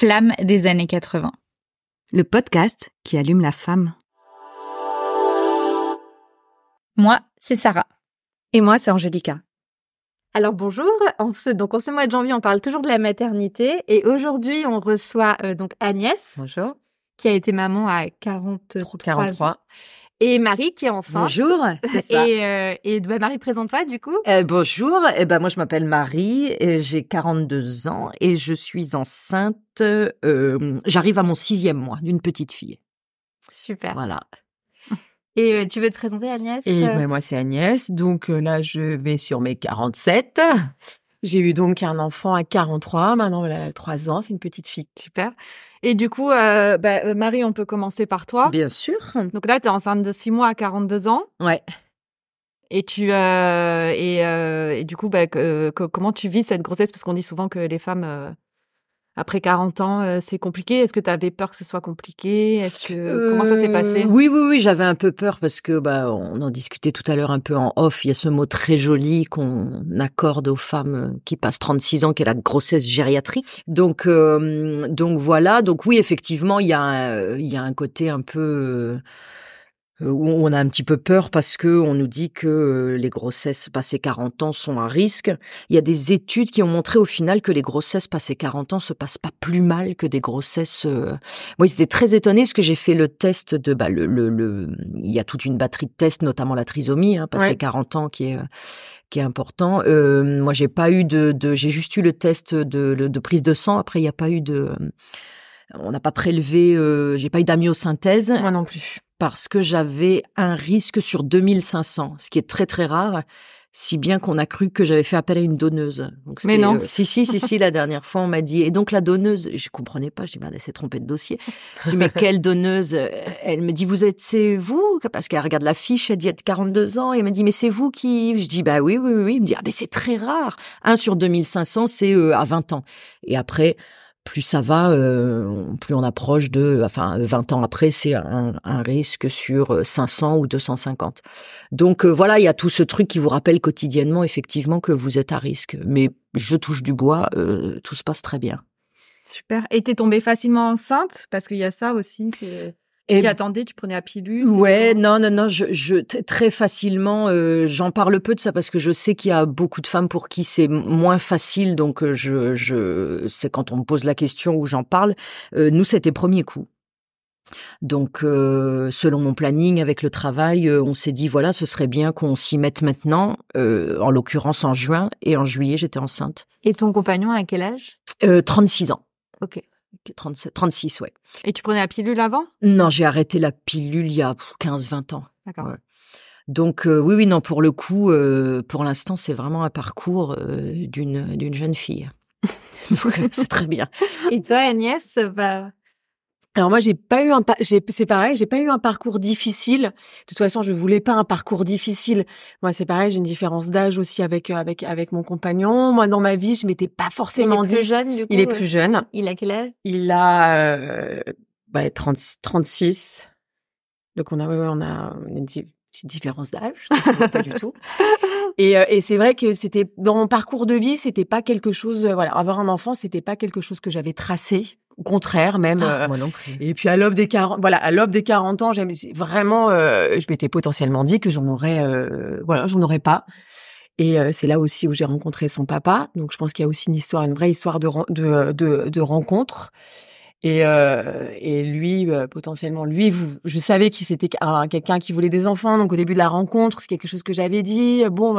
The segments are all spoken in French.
Flamme des années 80. Le podcast qui allume la femme. Moi, c'est Sarah. Et moi, c'est Angélica. Alors bonjour, en ce, donc en ce mois de janvier, on parle toujours de la maternité et aujourd'hui, on reçoit euh, donc Agnès. Bonjour. Qui a été maman à 43, 43. Et Marie qui est enceinte. Bonjour, ça. Et, euh, et bah, Marie, présente-toi du coup. Euh, bonjour, eh ben, moi je m'appelle Marie, j'ai 42 ans et je suis enceinte. Euh, J'arrive à mon sixième mois d'une petite fille. Super. Voilà. Et euh, tu veux te présenter Agnès? Et euh ben, moi c'est Agnès, donc euh, là je vais sur mes 47. J'ai eu donc un enfant à 43, maintenant elle a 3 ans, c'est une petite fille. Super. Et du coup, euh, bah, euh, Marie, on peut commencer par toi. Bien sûr. Donc là, tu es enceinte de 6 mois à 42 ans. Ouais. Et tu euh, et, euh, et du coup, bah, que- que- comment tu vis cette grossesse? Parce qu'on dit souvent que les femmes euh, après 40 ans, euh, c'est compliqué. Est-ce que tu avais peur que ce soit compliqué? Est-ce que comment ça s'est Euh, passé? Oui, oui, oui, j'avais un peu peur parce que bah on en discutait tout à l'heure un peu en off. Il y a ce mot très joli qu'on accorde aux femmes euh, qui passent 36 ans, qui est la grossesse gériatrique. Donc, euh, donc voilà. Donc oui, effectivement, il y a un, il y a un côté un peu euh, où on a un petit peu peur parce que on nous dit que euh, les grossesses passées 40 ans sont un risque. Il y a des études qui ont montré au final que les grossesses passées 40 ans se passent pas plus mal que des grossesses. euh, Moi, étaient très étonnés parce que j'ai fait le test de bah, le, le, le- il y a toute une batterie de tests, notamment la trisomie, hein, passé Ouais. 40 ans, qui est euh, qui est important. Euh, moi, j'ai pas eu de, de j'ai juste eu le test de, de prise de sang. Après, il n'y a pas eu de, on n'a pas prélevé, euh, j'ai pas eu d'amyosynthèse Moi non plus. Parce que j'avais un risque sur 2500, ce qui est très très rare, si bien qu'on a cru que j'avais fait appel à une donneuse. Donc, Mais non. euh, si, si, si, si, la dernière fois, on m'a dit, et donc la donneuse, je comprenais pas, je dis, merde, elle s'est trompée de dossier. Je dis, mais quelle donneuse Elle me dit, vous êtes, c'est vous? Parce qu'elle regarde la fiche, elle dit, elle a 42 ans, et elle me dit, mais c'est vous qui Je dis, bah oui, oui, oui. oui. Il me dit, ah, mais c'est très rare. Un sur 2500, c'est euh, à 20 ans. Et après, plus ça va, euh, plus on approche de, enfin, 20 ans après, c'est un, un risque sur euh, 500 ou 250. Donc euh, voilà, il y a tout ce truc qui vous rappelle quotidiennement, effectivement, que vous êtes à risque. Mais je touche du bois, euh, tout se passe très bien. Super. Et t'es tombée facilement enceinte? Parce qu'il y a ça aussi. Et Tu attendais, tu prenais la pilule Ouais, non, non, non, je, je très facilement, euh, j'en parle peu de ça parce que je sais qu'il y a beaucoup de femmes pour qui c'est moins facile, donc euh, je, je, c'est quand on me pose la question où j'en parle. Euh, nous, c'était premier coup. Donc, euh, selon mon planning avec le travail, euh, on s'est dit voilà, ce serait bien qu'on s'y mette maintenant. euh, en l'occurrence en juin et en juillet, j'étais enceinte. Et ton compagnon à quel âge? Euh, 36 ans. Ok. 37, 36, ouais. Et tu prenais la pilule avant? Non, j'ai arrêté la pilule il y a 15-20 ans. D'accord. Ouais. Donc euh, oui, oui, non, pour le coup, euh, pour l'instant, c'est vraiment un parcours euh, d'une d'une jeune fille. Donc c'est très bien. Et toi, Agnès, bah, Alors moi j'ai pas eu un c'est pareil, j'ai pas eu un parcours difficile. De toute façon, je voulais pas un parcours difficile. Moi c'est pareil, j'ai une différence d'âge aussi avec euh, avec avec mon compagnon. Moi dans ma vie, je m'étais pas il forcément est plus dit jeune du coup il est euh, plus jeune. Il a quel âge? Il a euh, bah, 30 36. Donc on a ouais, on a une petite différence d'âge, pas du tout. Et, euh, et c'est vrai que c'était dans mon parcours de vie, c'était pas quelque chose euh, voilà, avoir un enfant, c'était pas quelque chose que j'avais tracé, au contraire même euh, Moi non plus. et puis à l'aube des 40 voilà, à l'aube des 40 ans, vraiment euh, je m'étais potentiellement dit que j'en aurais euh, voilà, j'en aurais pas. Et c'est là aussi où j'ai rencontré son papa. Donc je pense qu'il y a aussi une histoire, une vraie histoire de de de, de rencontre. Et euh, et lui euh, potentiellement lui, vous, je savais qu'il c'était un- quelqu'un qui voulait des enfants. Donc au début de la rencontre, c'est quelque chose que j'avais dit. Bon,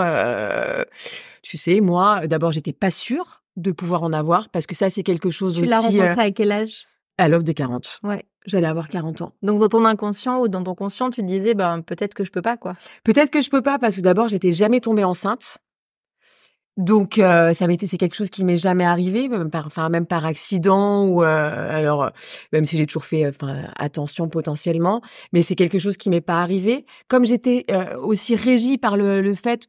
tu sais, moi d'abord j'étais pas sûre de pouvoir en avoir parce que ça c'est quelque chose Tu l'as aussi rencontré euh, à quel âge? à l'aube des 40. Ouais. J'allais avoir 40 ans. Donc dans ton inconscient ou dans ton conscient, tu te disais ben peut-être que je peux pas quoi. Peut-être que je peux pas parce que d'abord j'étais jamais tombée enceinte. Donc euh, ça m'était c'est quelque chose qui m'est jamais arrivé même par enfin même par accident ou euh, alors même si j'ai toujours fait enfin attention potentiellement mais c'est quelque chose qui m'est pas arrivé comme j'étais euh, aussi régie par le, le fait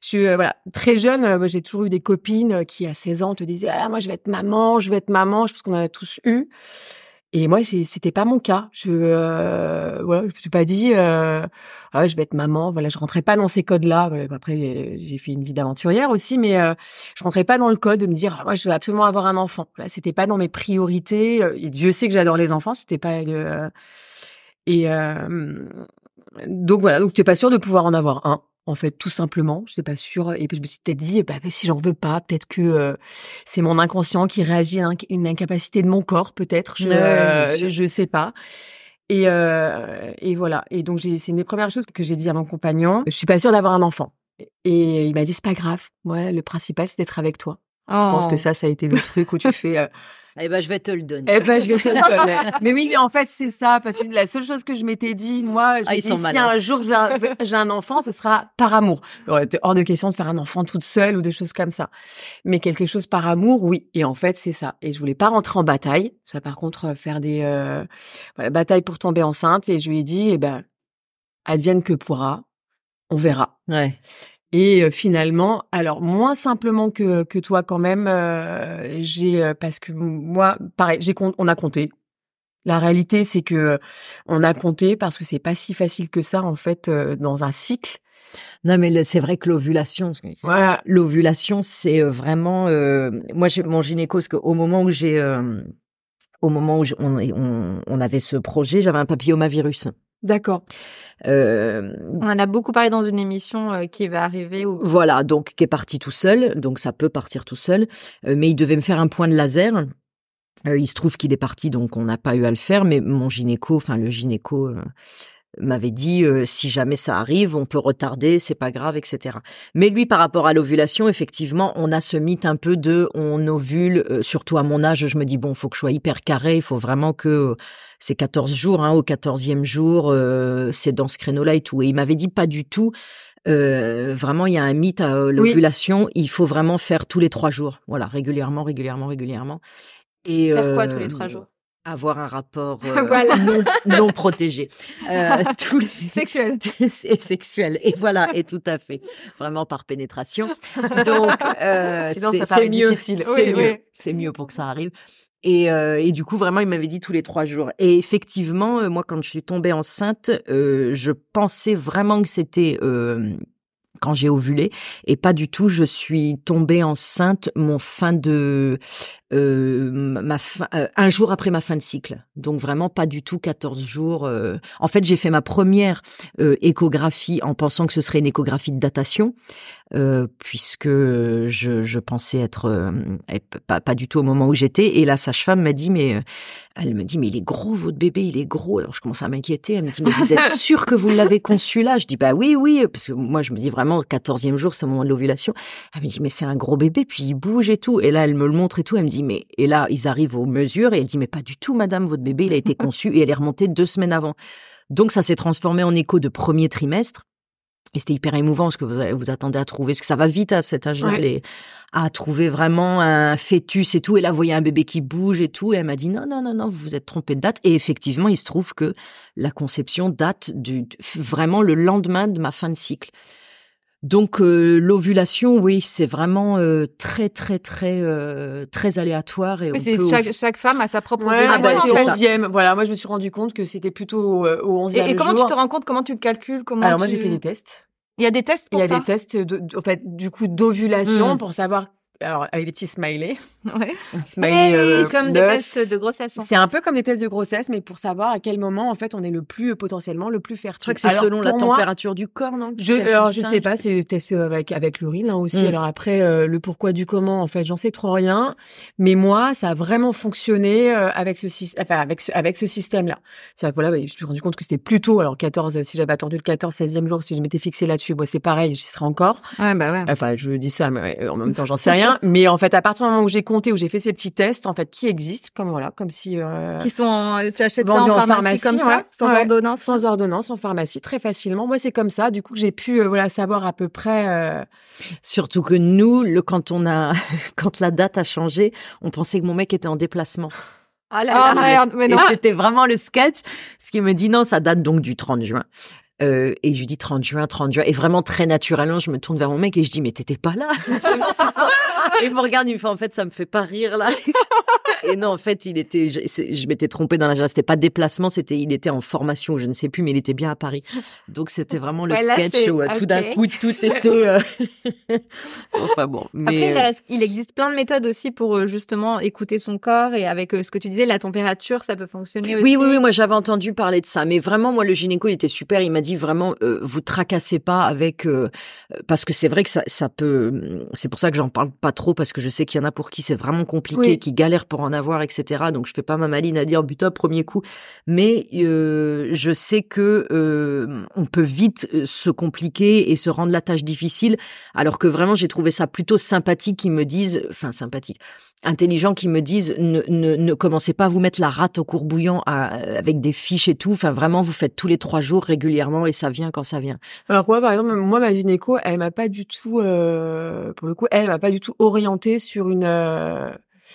je suis euh, voilà très jeune euh, j'ai toujours eu des copines euh, qui à 16 ans te disaient ah moi je vais être maman je vais être maman je pense qu'on en a tous eu Et moi, c'était pas mon cas. Je, euh, voilà, je me suis pas dit, ah, je vais être maman. Voilà, je rentrais pas dans ces codes-là. Après, j'ai fait une vie d'aventurière aussi, mais je rentrais pas dans le code de me dire, ah, moi, je veux absolument avoir un enfant. Là, c'était pas dans mes priorités. Et Dieu sait que j'adore les enfants. C'était pas et donc voilà. Donc, tu es pas sûr de pouvoir en avoir un en fait, tout simplement. Je n'étais pas sûre. Et puis, je me suis peut-être dit, bah, si j'en veux pas, peut-être que euh, c'est mon inconscient qui réagit à une incapacité de mon corps, peut-être. Je, ne je sais pas. Et, euh, et voilà. Et donc, c'est une des premières choses que j'ai dit à mon compagnon. Je suis pas sûre d'avoir un enfant. Et il m'a dit, c'est pas grave. Ouais, le principal, c'est d'être avec toi. Je pense que oh. ça, ça a été le truc où tu fais. Euh, eh ben, je vais te le donner. Eh ben, je vais te le donner. mais oui, mais en fait, c'est ça, parce que la seule chose que je m'étais dit, moi, je ah, si un jour j'ai un, enfant, ce sera par amour. Été hors de question de faire un enfant toute seule ou des choses comme ça. Mais quelque chose par amour, oui. Et en fait, c'est ça. Et je voulais pas rentrer en bataille. Ça, par contre, faire des euh, voilà, batailles pour tomber enceinte. Et je lui ai dit, eh ben, advienne que pourra. On verra. Ouais. Et finalement, alors moins simplement que que toi quand même, j'ai parce que moi, pareil, j'ai on a compté. La réalité, c'est que on a compté parce que c'est pas si facile que ça en fait dans un cycle. Non, mais c'est vrai que l'ovulation, voilà. l'ovulation, c'est vraiment. moi, j'ai mon gynéco, parce qu'au moment où j'ai, au moment où on, on, on, avait ce projet, j'avais un papillomavirus. D'accord. Euh, on en a beaucoup parlé dans une émission euh, qui va arriver. Où... Voilà, donc qui est parti tout seul, donc ça peut partir tout seul, euh, mais il devait me faire un point de laser. il se trouve qu'il est parti, donc on n'a pas eu à le faire, mais mon gynéco, enfin le gynéco m'avait dit si jamais ça arrive, on peut retarder, c'est pas grave, etc. Mais lui, par rapport à l'ovulation, effectivement, on a ce mythe un peu de on ovule, surtout à mon âge, je me dis bon, faut que je sois hyper carré, il faut vraiment que c'est 14 jours, hein, au 14e jour, c'est dans ce créneau-là et tout. Et il m'avait dit pas du tout. vraiment, il y a un mythe à l'ovulation. Il faut vraiment faire tous les trois jours, voilà, régulièrement, régulièrement, régulièrement. Et faire quoi tous les trois jours? Avoir un rapport euh, non, protégé. Euh, tous les... Sexuel. et sexuel. Et voilà, et tout à fait. Vraiment par pénétration. Donc, euh, c'est mieux. C'est mieux. C'est mieux pour que ça arrive. Et, euh, et, du coup, vraiment, il m'avait dit tous les trois jours. Et effectivement, euh, moi, quand je suis tombée enceinte, euh, je pensais vraiment que c'était quand j'ai ovulé. Et pas du tout je suis tombée enceinte mon fin de euh, ma fin, euh, un jour après ma fin de cycle. Donc vraiment pas du tout 14 jours euh. en fait j'ai fait ma première échographie en pensant que ce serait une échographie de datation puisque je, je, pensais être pas, pas du tout au moment où j'étais et la sage-femme m'a dit mais elle me dit mais il est gros votre bébé il est gros alors je commence à m'inquiéter elle me dit mais vous êtes sûre que vous l'avez conçu là? Je dis bah oui oui parce que moi je me dis vraiment 14e jour, c'est le moment de l'ovulation. Elle me dit, mais c'est un gros bébé, puis il bouge et tout. Et là, elle me le montre et tout. Elle me dit, mais, et là, ils arrivent aux mesures et elle dit, mais pas du tout, madame, votre bébé, il a été conçu et elle est remontée deux semaines avant. Donc, ça s'est transformé en écho de premier trimestre. Et c'était hyper émouvant parce que vous vous attendez à trouver, parce que ça va vite à cet âge-là, à trouver vraiment un fœtus et tout. Et là, vous voyez un bébé qui bouge et tout. Et elle m'a dit non, non, non, non, vous vous êtes trompé de date. Et effectivement, il se trouve que la conception date du, vraiment le lendemain de ma fin de cycle. Donc euh, l'ovulation, oui, c'est vraiment euh, très très très euh, très aléatoire et chaque, chaque, femme a sa propre ouais, ovulation. Ah, bah, Voilà, moi je me suis rendu compte que c'était plutôt au 11e et, et comment tu te rends compte? Comment tu le calcules? Comment Alors moi j'ai fait des tests. Il y a des tests pour ça Il y a des tests, de, en fait, du coup, d'ovulation mmh. pour savoir alors avec des petits smileys. Ouais. Smiley, euh, comme des tests de grossesse. C'est un peu comme des tests de grossesse, mais pour savoir à quel moment en fait on est le plus potentiellement le plus fertile. Je crois que c'est selon la température du corps, non? Je alors je sais pas, c'est des tests avec avec l'urine hein, aussi. Mm. Alors après euh, le pourquoi du comment en fait, j'en sais trop rien, mais moi ça a vraiment fonctionné euh, avec ce enfin avec ce, avec ce système là. C'est voilà, bah, je me suis rendu compte que c'était plutôt alors 14 si j'avais attendu le 14 16e jour si je m'étais fixé là-dessus, moi c'est pareil, j'y serais encore. Ouais bah ouais. Enfin, je dis ça mais en même temps j'en sais rien mais en fait, à partir du moment où j'ai compté, où j'ai fait ces petits tests, en fait, qui existent, comme voilà, comme si euh, qui sont, tu achètes ça en pharmacie, comme ça, sans ordonnance, sans ordonnance, en pharmacie, très facilement. Moi, c'est comme ça. Du coup, j'ai pu euh, voilà savoir à peu près. Euh... Surtout que nous, le quand on a, quand la date a changé, on pensait que mon mec était en déplacement. Ah là, là, mais non. c'était vraiment le sketch. Ce qui me dit non, ça date donc du 30 juin. Euh, et je lui dis 30 juin, 30 juin. Et vraiment très naturellement, je me tourne vers mon mec et je dis mais t'étais pas là. et il me regarde, il me fait en fait ça me fait pas rire là. et non, en fait, il était, je, je m'étais trompée dans l'agenda. C'était pas déplacement, c'était, il était en formation, je ne sais plus, mais il était bien à Paris. Donc c'était vraiment le Ouais, là, sketch où euh, tout d'un coup tout était. euh, enfin bon, mais. Après, euh, il, existe plein de méthodes aussi pour justement écouter son corps et avec ce que tu disais, la température, ça peut fonctionner aussi. Oui, oui, oui, moi j'avais entendu parler de ça, mais vraiment, moi le gynéco il était super. Il m'a dit vraiment, euh, vous tracassez pas avec, euh, parce que c'est vrai que ça, ça peut. C'est pour ça que j'en parle pas trop parce que je sais qu'il y en a pour qui c'est vraiment compliqué, Oui. qui galèrent pour en avoir, etc. Donc je fais pas ma maline à dire putain premier coup, mais euh, je sais que on peut vite se compliquer et se rendre la tâche difficile, alors que vraiment j'ai trouvé ça plutôt sympathique qu'ils me disent, enfin sympathique intelligents qui me disent ne, ne, ne commencez pas à vous mettre la rate au courbouillant à- avec des fiches et tout. Enfin, vraiment, vous faites tous les trois jours régulièrement et ça vient quand ça vient. Alors moi, par exemple, moi, ma gynéco, elle m'a pas du tout, euh, pour le coup, elle m'a pas du tout orientée sur une euh,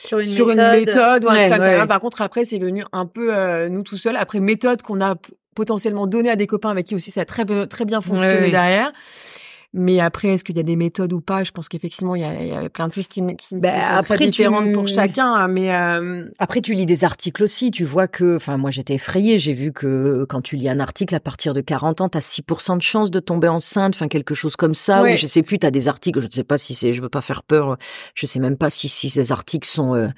sur une sur méthode. une méthode ou un Ouais, truc comme ouais. ça. Par contre, après, c'est venu un peu euh, nous tout seuls. Après, méthode qu'on a potentiellement donnée à des copains avec qui aussi ça a très très bien fonctionné Ouais, derrière. Mais après, est-ce qu'il y a des méthodes ou pas? Je pense qu'effectivement, il y a, il y a plein de choses qui, qui, qui sont après, très différentes tu- pour chacun. hein, Mais euh, Après, tu lis des articles aussi. Tu vois que, enfin, moi, j'étais effrayée. J'ai vu que quand tu lis un article à partir de 40 ans, t'as 6% de chance de tomber enceinte. Enfin, quelque chose comme ça. Ouais. Ou je sais plus, t'as des articles. Je ne sais pas si c'est, je veux pas faire peur. Je sais même pas si, si ces articles sont, euh,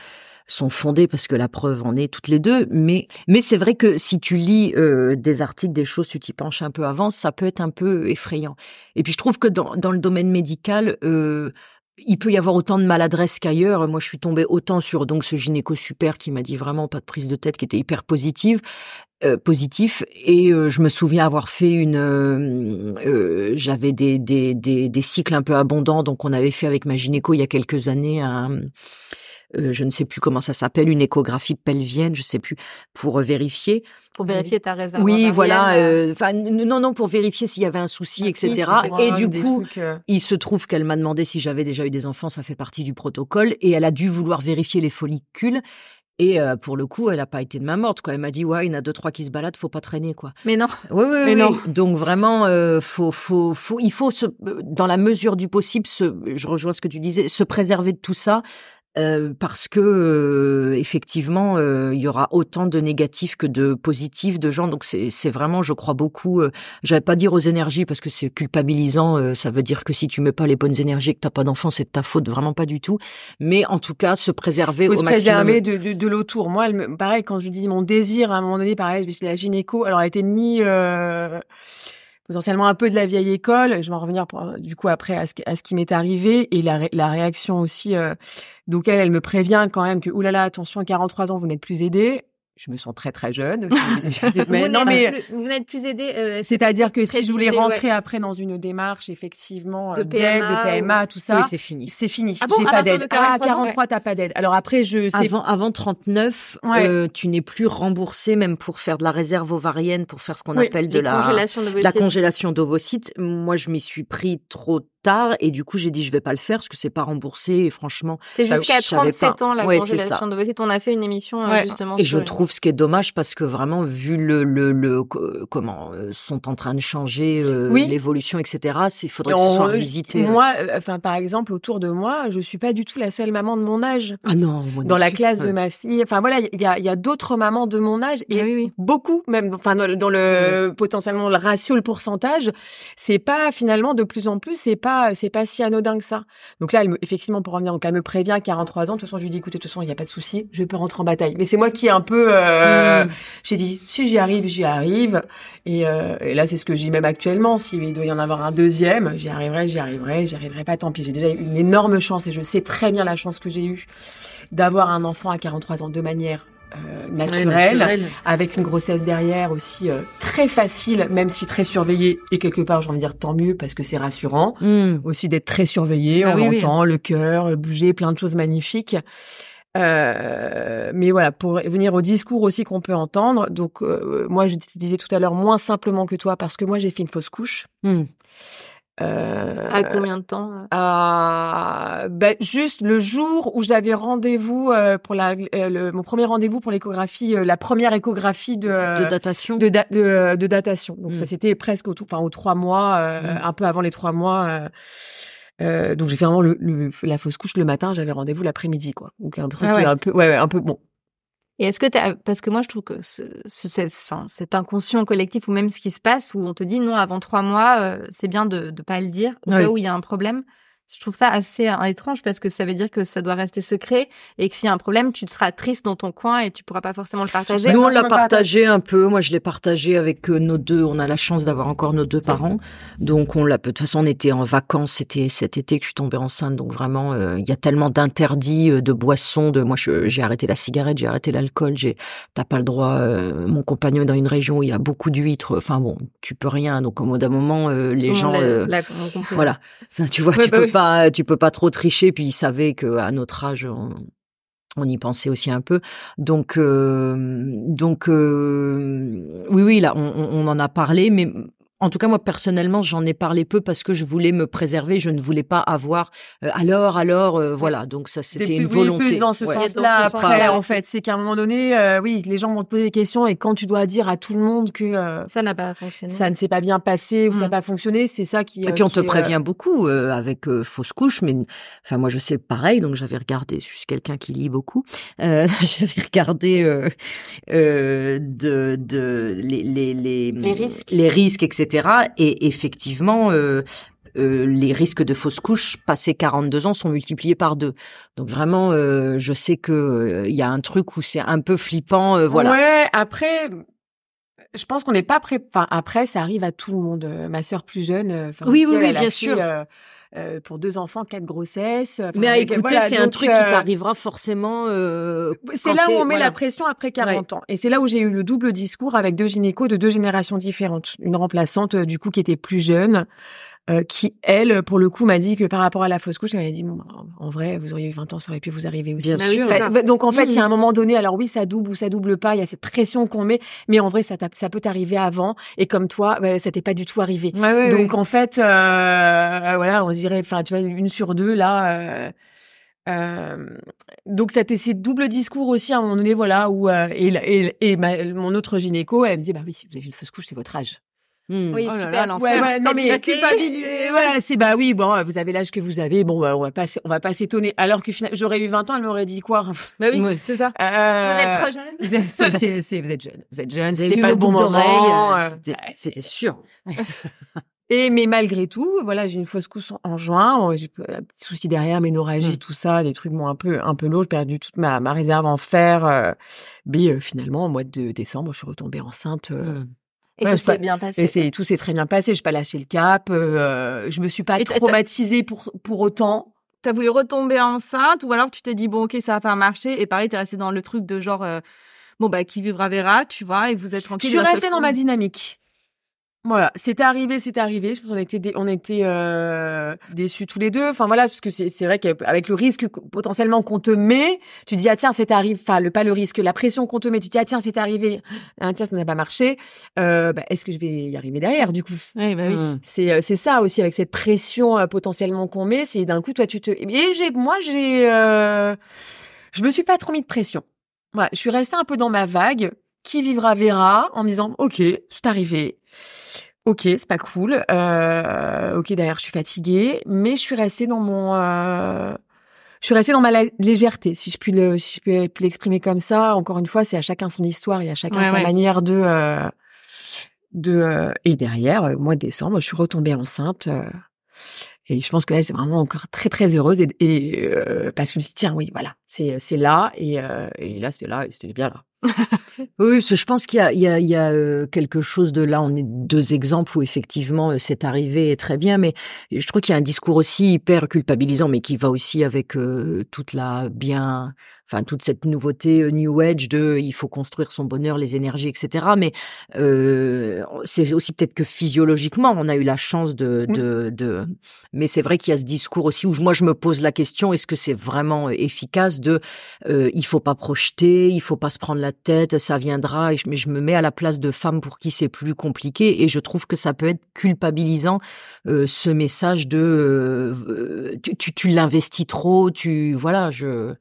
sont fondés parce que la preuve en est toutes les deux. Mais, mais c'est vrai que si tu lis euh, des articles, des choses, tu t'y penches un peu avant, ça peut être un peu effrayant. Et puis je trouve que dans, dans le domaine médical, euh, il peut y avoir autant de maladresse qu'ailleurs. Moi, je suis tombée autant sur donc ce gynéco super qui m'a dit vraiment pas de prise de tête, qui était hyper positive, euh, positif. Et euh, je me souviens avoir fait une, euh, euh, j'avais des, des des des cycles un peu abondants, donc on avait fait avec ma gynéco il y a quelques années un euh, je ne sais plus comment ça s'appelle, une échographie pelvienne, je sais plus, pour euh, vérifier. pour vérifier ta réserve. Oui, voilà. euh, euh, Enfin, non, non, pour vérifier s'il y avait un souci, etc. pour Et avoir du coup, trucs, il se trouve qu'elle m'a demandé si j'avais déjà eu des enfants, ça fait partie du protocole, et elle a dû vouloir vérifier les follicules. Et euh, pour le coup, elle a pas été de ma morte. Quoi. Elle m'a dit ouais, il y en a deux trois qui se baladent, faut pas traîner quoi. Mais non. Oui, oui, Mais oui. non. Donc vraiment, euh, faut, faut, faut, il faut se, dans la mesure du possible, se, je rejoins ce que tu disais, se préserver de tout ça. Euh, parce que euh, effectivement, euh, il y aura autant de négatifs que de positifs de gens. Donc c'est, vraiment, je crois beaucoup. Euh, J'allais pas dire aux énergies parce que c'est culpabilisant. euh, ça veut dire que si tu mets pas les bonnes énergies et que t'as pas d'enfant, c'est de ta faute. Vraiment pas du tout. Mais en tout cas, se préserver faut au se maximum. préserver de, de, de l'autour. Moi, elle pareil, quand je dis mon désir, à un moment donné, pareil, je chez la gynéco. Alors, elle était ni euh, potentiellement un peu de la vieille école. Je vais en revenir pour- du coup après à ce, qui- m'est arrivé et la, la réaction aussi. euh, elle, me prévient quand même que oulala, attention, à 43 ans, vous n'êtes plus aidé. Je me sens très très jeune. Mais vous non, n'êtes mais plus- vous n'êtes plus aidé. euh, c'est-à-dire que si je voulais rentrer après dans une démarche effectivement De euh, d'aide, PMA de PMA, tout ça, Oui, c'est fini. c'est fini. Ah bon, J'ai à pas d'aide. Ah, 43 ans, 43, t'as pas d'aide. Alors après, je sais Avant, avant 39, Ouais. euh, tu n'es plus remboursé même pour faire de la réserve ovarienne, pour faire ce qu'on Oui, appelle de les la, congélations de la congélation d'ovocytes. Moi, je m'y suis pris trop tard et du coup, j'ai dit je vais pas le faire parce que c'est pas remboursé et franchement. C'est jusqu'à je savais 37 pas. ans la Ouais, congélation ça. d'ovocytes. On a fait une émission euh, Ouais. justement Et sur je une- trouve ce qui est dommage parce que vraiment, vu le, le, le co- comment euh, sont en train de changer euh, Oui. l'évolution, etc. Il faudrait Et que ce on- soit revisité. Moi, euh, enfin, par exemple, autour de moi, je suis pas du tout la seule maman de mon âge. ah non, moi Dans la classe de ma fille, enfin voilà, il y a, il y a d'autres mamans de mon âge et Oui, oui. beaucoup, même, enfin dans le, dans le potentiellement le ratio, le pourcentage, c'est pas finalement de plus en plus, c'est pas, c'est pas si anodin que ça. Donc là, elle me, effectivement, pour revenir, donc elle me prévient 43 ans. De toute façon, je lui dis, écoutez, de toute façon, il y a pas de souci, je peux rentrer en bataille. Mais c'est moi qui est un peu, euh, Mm. j'ai dit, si j'y arrive, j'y arrive. Et, euh, et là, c'est ce que dis même actuellement. S'il doit y en avoir un deuxième, j'y arriverai, j'y arriverai, j'y arriverai pas. Tant pis, j'ai déjà eu une énorme chance et je sais très bien la chance que j'ai eue d'avoir un enfant à 43 ans de manière euh, Ouais, naturelle, naturel. avec une grossesse derrière aussi euh, très facile, même si très surveillée. Et quelque part, j'ai envie de dire tant mieux parce que c'est rassurant Mm. aussi d'être très surveillé, Ah on oui, oui. entend le cœur, bouger, plein de choses magnifiques. Euh, mais voilà, pour venir au discours aussi qu'on peut entendre. Donc euh, moi, je disais tout à l'heure moins simplement que toi parce que moi j'ai fait une fausse couche. Mm. Euh, À combien de temps euh? À- ben, juste le jour où j'avais rendez-vous euh, pour la, euh, le- mon premier rendez-vous pour l'échographie, euh, la première échographie de, De datation? de, da- de, de datation. Donc Mm. ça, c'était presque au, tout- enfin, aux trois mois, euh, Mm. un peu avant les trois mois. euh, Euh, donc j'ai fait vraiment le, le- la fausse couche le matin, j'avais rendez-vous l'après-midi, quoi. Donc un truc Ah ouais. un peu, ouais, ouais, un peu bon. Et est-ce que t'as, parce que moi je trouve que ce, ce- cet, enfin, cet inconscient collectif ou même ce qui se passe où on te dit non avant trois mois, euh, c'est bien de ne pas le dire au Oui. cas où il y a un problème. Je trouve ça assez euh, étrange parce que ça veut dire que ça doit rester secret et que s'il y a un problème, tu te seras triste dans ton coin et tu pourras pas forcément le partager. Nous, on l'a partagé un peu. Moi, je l'ai partagé avec euh, nos deux. On a la chance d'avoir encore nos deux parents. Donc, on l'a. De toute façon, on était en vacances. C'était cet été que je suis tombée enceinte. Donc, vraiment, euh, il y a tellement d'interdits euh, de boissons. De moi, j'ai arrêté la cigarette, j'ai arrêté l'alcool. J'ai, t'as pas le droit. euh, mon compagnon est dans une région où il y a beaucoup d'huîtres. Enfin bon, tu peux rien. Donc, au bout d'un moment, euh, les gens. l'a- euh, l'a- on comprend. voilà. Ça, tu vois, Ouais, tu bah peux oui. pas, tu peux pas trop tricher. Puis ils savaient que à notre âge, on, y pensait aussi un peu. Donc, euh, donc, euh, oui, oui, là, on en a parlé, mais en tout cas, moi personnellement, j'en ai parlé peu parce que je voulais me préserver. Je ne voulais pas avoir. euh, alors, alors, euh, voilà. Donc ça, c'était une volonté. plus dans ce Ouais. sens-là après, en fait. C'est qu'à un moment donné, euh, oui, les gens vont te poser des questions et quand tu dois dire à tout le monde que euh, Ça n'a pas fonctionné. ça ne s'est pas bien passé ou ça n'a Mm. pas fonctionné, c'est ça qui. Et euh, puis on te qui, euh, prévient beaucoup euh, avec euh, fausse couche, mais enfin moi je sais pareil, donc j'avais regardé, je suis quelqu'un qui lit beaucoup, euh, j'avais regardé euh, euh, de, de les, les, les, Les risques. les risques, etc. Et effectivement. Euh, euh, les risques de fausse couche passé 42 ans sont multipliés par deux. Donc vraiment, euh, je sais que il y a un truc où c'est un peu flippant. voilà. Ouais, après, je pense qu'on n'est pas prêt. Enfin, après, ça arrive à tout le monde. Euh, Ma sœur plus jeune, euh, enfin, Oui, oui, elle, oui, elle a bien fait, sûr. euh, euh, pour deux enfants, quatre grossesses. Mais avec- voilà, c'est un truc qui t'arrivera forcément. euh, C'est là où on met la pression après 40 ans. Et c'est là où j'ai eu le double discours avec deux gynécos de deux générations différentes. Une remplaçante, du coup, qui était plus jeune, euh, qui, elle, pour le coup, m'a dit que par rapport à la fausse couche, elle m'a dit, bon, bah, en vrai, vous auriez eu 20 ans, ça aurait pu vous arriver aussi. Bien Bah sûr. ça. Donc en fait, il y a un moment donné, alors oui, ça double ou ça double pas, il y a cette pression qu'on met, mais en vrai, ça, t'a- ça peut t'arriver avant. Et comme toi, bah, ça t'est pas du tout arrivé. Ouais, ouais, Donc en fait, euh, voilà, on dirait, enfin, tu vois, une sur deux là. Euh, euh, donc t'as tes- ces doubles discours aussi à un moment donné, voilà, où euh, et, et, et ma- mon autre gynéco, elle me dit, bah oui, vous avez une fausse couche, c'est votre âge. Hmm. Oui, Oh super. là, l'enfer. Ouais, ouais, non mais La culpabilité, Et voilà, c'est bah oui, bon, vous avez l'âge que vous avez, bon, bah, on va pas, on va pas s'étonner. Alors que finalement, j'aurais eu 20 ans, elle m'aurait dit quoi? Bah oui, Ouais. c'est ça. Euh, Vous êtes trop jeune. vous êtes, c'est- c'est- c'est- vous êtes jeune, vous êtes jeune, c'était pas le bon moment. d'oreille, euh, c'était- sûr. Et mais malgré tout, voilà, j'ai une fausse couche en- juin, euh, j'ai un petit souci derrière, ménorragie, Mm. tout ça, des trucs bon, un peu un peu lourds, j'ai perdu toute ma, ma réserve en fer. euh, mais euh, finalement, au mois de décembre, je suis retombée enceinte. euh, Hmm. Et Ouais, ça s'est bien passé. Et tout s'est très bien passé. J'ai pas lâché le cap. Euh, je me suis pas Et traumatisée pour pour autant. T'as voulu retomber enceinte ou alors tu t'es dit bon ok ça va pas marcher et pareil t'es resté dans le truc de genre euh, bon bah qui vivra verra tu vois et vous êtes Je tranquille. suis d'un seul restée dans ma dynamique. Voilà, c'était arrivé, c'était arrivé. Je pense qu'on était, dé- on était euh, déçus tous les deux. Enfin voilà, parce que c'est c'est vrai qu'avec le risque que- potentiellement qu'on te met, tu dis ah tiens c'est arrivé. Enfin le pas le risque, la pression qu'on te met, tu dis ah tiens c'est arrivé. Ah, tiens ça n'a pas marché. Euh, bah, Est-ce que je vais y arriver derrière du coup? Ouais, bah oui. Hmm. C'est euh, c'est ça aussi avec cette pression euh, potentiellement qu'on met. C'est d'un coup toi tu te et j'ai moi j'ai euh, je me suis pas trop mis de pression. Voilà, je suis restée un peu dans ma vague. Qui vivra verra en me disant ok c'est arrivé. Ok, c'est pas cool. Euh, ok, derrière, je suis fatiguée, mais je suis restée dans mon, euh, je suis restée dans ma légèreté, si je puis le, si je puis l'exprimer comme ça. Encore une fois, c'est à chacun son histoire et à chacun Ouais, sa ouais. manière de, euh, de. euh, et derrière, au mois de décembre, je suis retombée enceinte. et je pense que là, j'étais vraiment encore très très heureuse et, et, parce que je me suis dit, tiens, oui, voilà, c'est c'est là et, et là c'était là et c'était bien là. Oui, parce que je pense qu'il y a, il y a, il y a euh, quelque chose de là. On est deux exemples où effectivement euh, c'est arrivé et très bien, mais je trouve qu'il y a un discours aussi hyper culpabilisant, mais qui va aussi avec euh, toute la bien, enfin toute cette nouveauté euh, New Age de il faut construire son bonheur, les énergies, etc. Mais euh, c'est aussi peut-être que physiologiquement on a eu la chance de, de, de... mais c'est vrai qu'il y a ce discours aussi où moi je me pose la question est-ce que c'est vraiment efficace de euh, il faut pas projeter, il faut pas se prendre la tête, ça viendra. Et je, mais je me mets à la place de femmes pour qui c'est plus compliqué et je trouve que ça peut être culpabilisant euh, ce message de euh, tu, tu, tu l'investis trop, tu voilà, je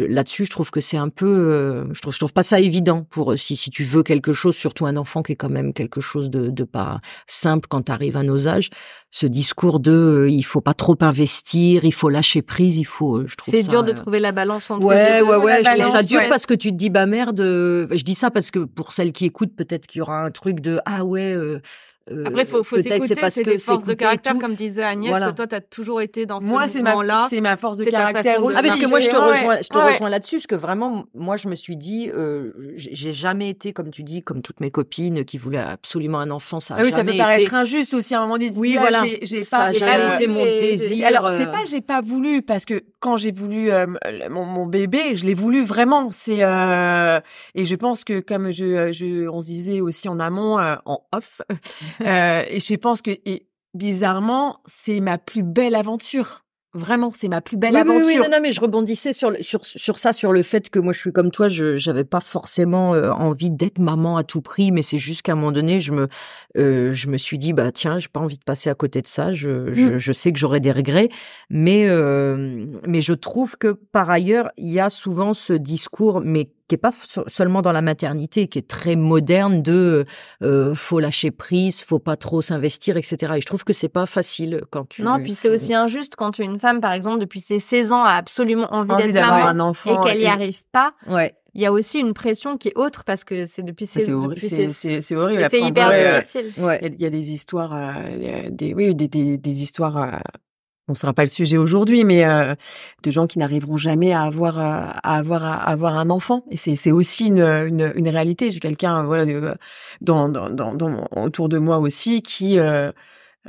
là-dessus, je trouve que c'est un peu, euh, je trouve, je trouve pas ça évident pour si si tu veux quelque chose, surtout un enfant qui est quand même quelque chose de, de pas simple quand tu arrives à nos âges. Ce discours de, euh, il faut pas trop investir, il faut lâcher prise, il faut, euh, je trouve. C'est dur de trouver la balance entre ouais, ces deux. Ouais, ouais, je trouve ça dur ouais. parce que tu te dis, bah merde, je dis ça parce que pour celles qui écoutent, peut-être qu'il y aura un truc de, ah ouais. euh, euh, Après, faut, faut peut-être s'écouter, parce c'est que des forces de caractère, comme disait Agnès. Voilà. Toi, t'as toujours été dans ce Moi, c'est ma, mouvement-là. c'est ma force de caractère aussi. Ah parce que moi je te ouais, rejoins, je te ouais. rejoins là-dessus parce que vraiment moi je me suis dit euh, j'ai jamais été comme tu dis comme toutes mes copines qui voulaient absolument un enfant ça a Ah oui, ça peut paraître été injuste aussi à un moment donné. Oui, voilà. j'ai- J'ai Ça pas, jamais pas été mon désir. Alors, euh, c'est pas j'ai pas voulu parce que quand j'ai voulu euh, mon, mon bébé, je l'ai voulu vraiment. C'est euh, et je pense que comme je, je on se disait aussi en amont, euh, en off, euh, et je pense que et bizarrement, c'est ma plus belle aventure. Vraiment, c'est ma plus belle Oui, oui, oui, aventure. non, non, mais je rebondissais sur, le- sur, sur ça, sur le fait que moi, je suis comme toi, je j'avais pas forcément euh, envie d'être maman à tout prix, mais c'est juste qu'à un moment donné, je me, euh, je me suis dit, bah tiens, j'ai pas envie de passer à côté de ça. Je, je, je sais que j'aurai des regrets, mais euh, mais je trouve que par ailleurs, il y a souvent ce discours, mais qui est pas seulement dans la maternité, qui est très moderne de euh, faut lâcher prise, faut pas trop s'investir, etc. Et je trouve que c'est pas facile quand tu Non, puis c'est aussi injuste quand une femme, par exemple, depuis ses 16 ans, a absolument envie, Envie d'être d'avoir maman un enfant et qu'elle y et- arrive pas. ouais. Il y a aussi une pression qui est autre parce que c'est depuis ses, C'est horrible. depuis C'est ses- c'est- c'est horrible. c'est hyper ouais, euh, difficile. Ouais. Il y, a- il y a des histoires, euh, des, oui, des, des, des histoires. Euh, on sera pas le sujet aujourd'hui, mais euh, de gens qui n'arriveront jamais à avoir, euh, à avoir, à avoir un enfant. Et c'est, c'est aussi une, une, une réalité. J'ai quelqu'un, voilà, dans, dans, dans, autour de moi aussi qui. Euh,